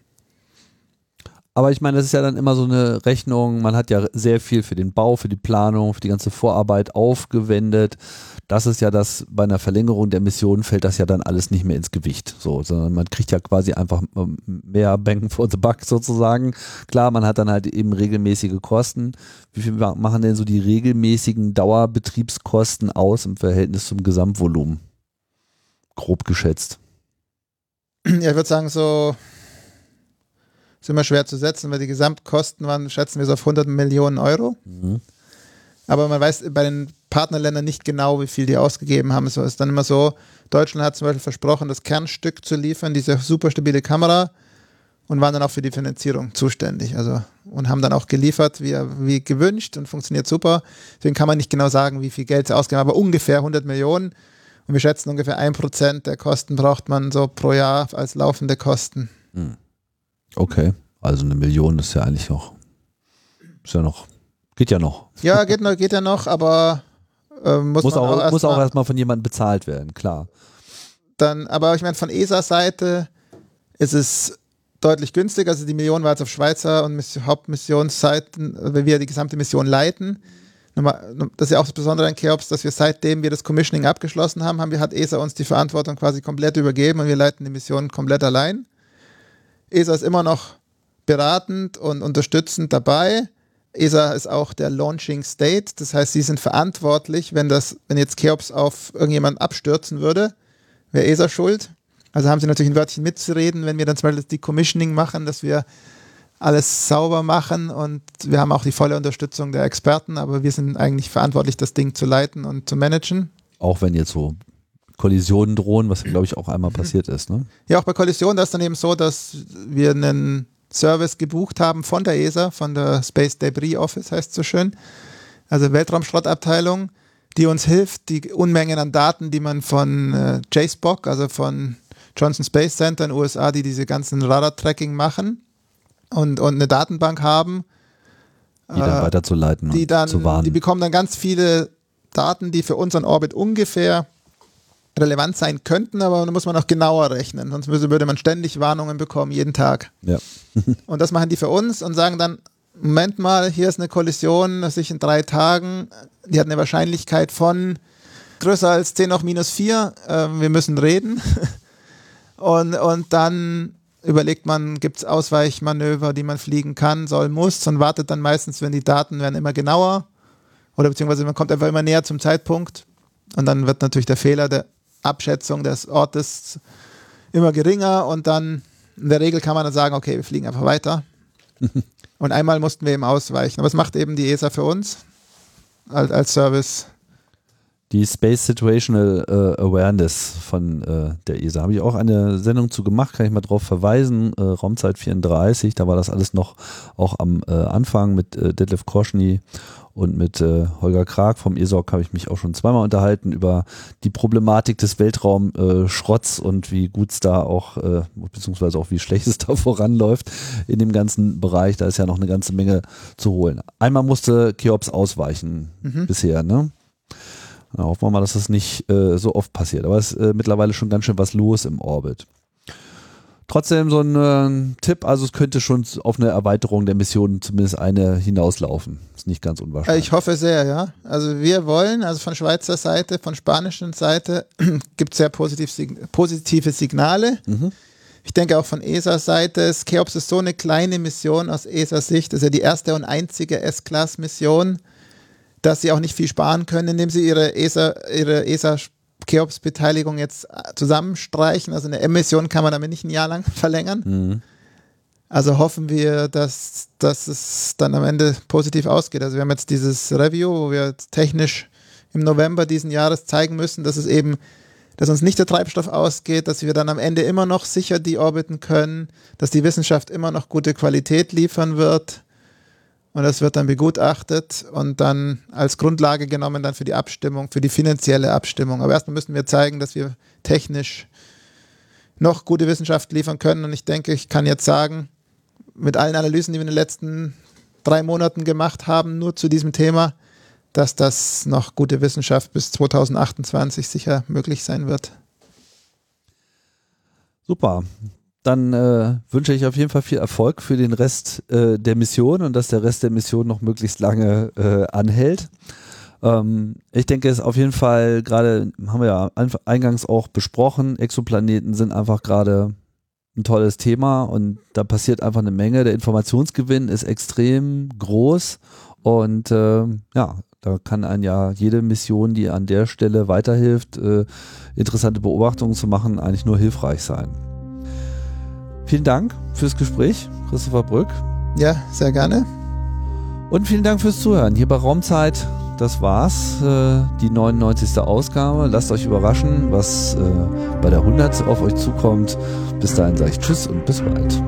Aber ich meine, das ist ja dann immer so eine Rechnung. Man hat ja sehr viel für den Bau, für die Planung, für die ganze Vorarbeit aufgewendet. Das ist ja das, bei einer Verlängerung der Mission fällt das ja dann alles nicht mehr ins Gewicht. So, sondern man kriegt ja quasi einfach ähm, mehr Bang for the Buck sozusagen. Klar, man hat dann halt eben regelmäßige Kosten. Wie viel machen denn so die regelmäßigen Dauerbetriebskosten aus im Verhältnis zum Gesamtvolumen? Grob geschätzt. Ja, ich würde sagen, so ist immer schwer zu setzen, weil die Gesamtkosten waren, schätzen wir so auf 100 Millionen Euro. Mhm. Aber man weiß bei den Partnerländern nicht genau, wie viel die ausgegeben haben. Es ist dann immer so, Deutschland hat zum Beispiel versprochen, das Kernstück zu liefern, diese super stabile Kamera und waren dann auch für die Finanzierung zuständig. Also und haben dann auch geliefert, wie, wie gewünscht und funktioniert super. Deswegen kann man nicht genau sagen, wie viel Geld sie ausgeben, aber ungefähr 100 Millionen. Und wir schätzen ungefähr ein Prozent der Kosten braucht man so pro Jahr als laufende Kosten. Mhm. Okay, also eine Million ist ja eigentlich noch, ist ja noch, geht ja noch. Ja, geht, noch, geht ja noch, aber äh, muss, muss auch, auch muss auch erstmal von jemandem bezahlt werden, klar. Dann, aber ich meine, von ESA-Seite ist es deutlich günstiger. Also die Million war jetzt auf Schweizer und Hauptmissionsseiten, wenn wir die gesamte Mission leiten. Das ist ja auch das Besondere an Cheops, dass wir seitdem wir das Commissioning abgeschlossen haben, haben wir, hat ESA uns die Verantwortung quasi komplett übergeben und wir leiten die Mission komplett allein. ESA ist immer noch beratend und unterstützend dabei. ESA ist auch der Launching State, das heißt, sie sind verantwortlich, wenn das, wenn jetzt Cheops auf irgendjemanden abstürzen würde, wäre ESA schuld. Also haben sie natürlich ein Wörtchen mitzureden, wenn wir dann zum Beispiel das Decommissioning machen, dass wir alles sauber machen und wir haben auch die volle Unterstützung der Experten, aber wir sind eigentlich verantwortlich, das Ding zu leiten und zu managen. Auch wenn jetzt so Kollisionen drohen, was glaube ich auch einmal passiert ist. Ne? Ja, auch bei Kollisionen, das ist dann eben so, dass wir einen Service gebucht haben von der ESA, von der Space Debris Office, heißt es so schön, also Weltraumschrottabteilung, die uns hilft, die Unmengen an Daten, die man von äh, JSPOC, also von Johnson Space Center in den USA, die diese ganzen Radar-Tracking machen und, und eine Datenbank haben, die dann äh, weiterzuleiten die dann, zu warnen. Die bekommen dann ganz viele Daten, die für unseren Orbit ungefähr relevant sein könnten, aber da muss man auch genauer rechnen. Sonst würde man ständig Warnungen bekommen, jeden Tag. Ja. <laughs> und das machen die für uns und sagen dann, Moment mal, hier ist eine Kollision, das sich in drei Tagen, die hat eine Wahrscheinlichkeit von größer als 10 auf minus 4, äh, wir müssen reden. <laughs> und, und dann überlegt man, gibt es Ausweichmanöver, die man fliegen kann, soll, muss und wartet dann meistens, wenn die Daten werden immer genauer oder beziehungsweise man kommt einfach immer näher zum Zeitpunkt und dann wird natürlich der Fehler, der Abschätzung des Ortes immer geringer und dann in der Regel kann man dann sagen, okay, wir fliegen einfach weiter. <laughs> und einmal mussten wir eben ausweichen. Aber es macht eben die ESA für uns als, als Service. Die Space Situational äh, Awareness von äh, der ESA. Habe ich auch eine Sendung zu gemacht, kann ich mal drauf verweisen. Äh, Raumzeit 34, da war das alles noch auch am äh, Anfang mit äh, Detlef Korschny und mit äh, Holger Krag vom ESOC habe ich mich auch schon zweimal unterhalten über die Problematik des Weltraumschrotts äh, und wie gut es da auch, äh, beziehungsweise auch wie schlecht <laughs> es da voranläuft in dem ganzen Bereich. Da ist ja noch eine ganze Menge zu holen. Einmal musste Cheops ausweichen mhm. bisher, ne? Da hoffen wir mal, dass das nicht äh, so oft passiert. Aber es ist äh, mittlerweile schon ganz schön was los im Orbit. Trotzdem so ein äh, Tipp, also es könnte schon auf eine Erweiterung der Mission zumindest eine hinauslaufen. Ist nicht ganz unwahrscheinlich. Ich hoffe sehr, ja. Also wir wollen, also von Schweizer Seite, von spanischer Seite <clears throat> gibt es sehr positiv, positive Signale. Mhm. Ich denke auch von ESAs Seite, Skeops ist so eine kleine Mission aus ESAs Sicht, das ist ja die erste und einzige S-Class-Mission, dass sie auch nicht viel sparen können, indem sie ihre ESA, ihre ESA Cheops Beteiligung jetzt zusammenstreichen. Also eine Emission kann man damit nicht ein Jahr lang <laughs> verlängern. Mhm. Also hoffen wir, dass, dass es dann am Ende positiv ausgeht. Also wir haben jetzt dieses Review, wo wir technisch im November diesen Jahres zeigen müssen, dass es eben, dass uns nicht der Treibstoff ausgeht, dass wir dann am Ende immer noch sicher deorbiten können, dass die Wissenschaft immer noch gute Qualität liefern wird. Und das wird dann begutachtet und dann als Grundlage genommen dann für die Abstimmung, für die finanzielle Abstimmung. Aber erstmal müssen wir zeigen, dass wir technisch noch gute Wissenschaft liefern können. Und ich denke, ich kann jetzt sagen, mit allen Analysen, die wir in den letzten drei Monaten gemacht haben, nur zu diesem Thema, dass das noch gute Wissenschaft bis 2028 sicher möglich sein wird. Super. Dann äh, wünsche ich auf jeden Fall viel Erfolg für den Rest äh, der Mission und dass der Rest der Mission noch möglichst lange äh, anhält. Ähm, ich denke, es ist auf jeden Fall gerade, haben wir ja eingangs auch besprochen, Exoplaneten sind einfach gerade ein tolles Thema und da passiert einfach eine Menge. Der Informationsgewinn ist extrem groß und äh, ja, da kann ein ja jede Mission, die an der Stelle weiterhilft, äh, interessante Beobachtungen zu machen, eigentlich nur hilfreich sein. Vielen Dank fürs Gespräch, Christopher Brück. Ja, sehr gerne. Und vielen Dank fürs Zuhören hier bei Raumzeit das war's. Äh, die 99. Ausgabe. Lasst euch überraschen, was äh, bei der 100 auf euch zukommt. Bis dahin sage ich Tschüss und bis bald.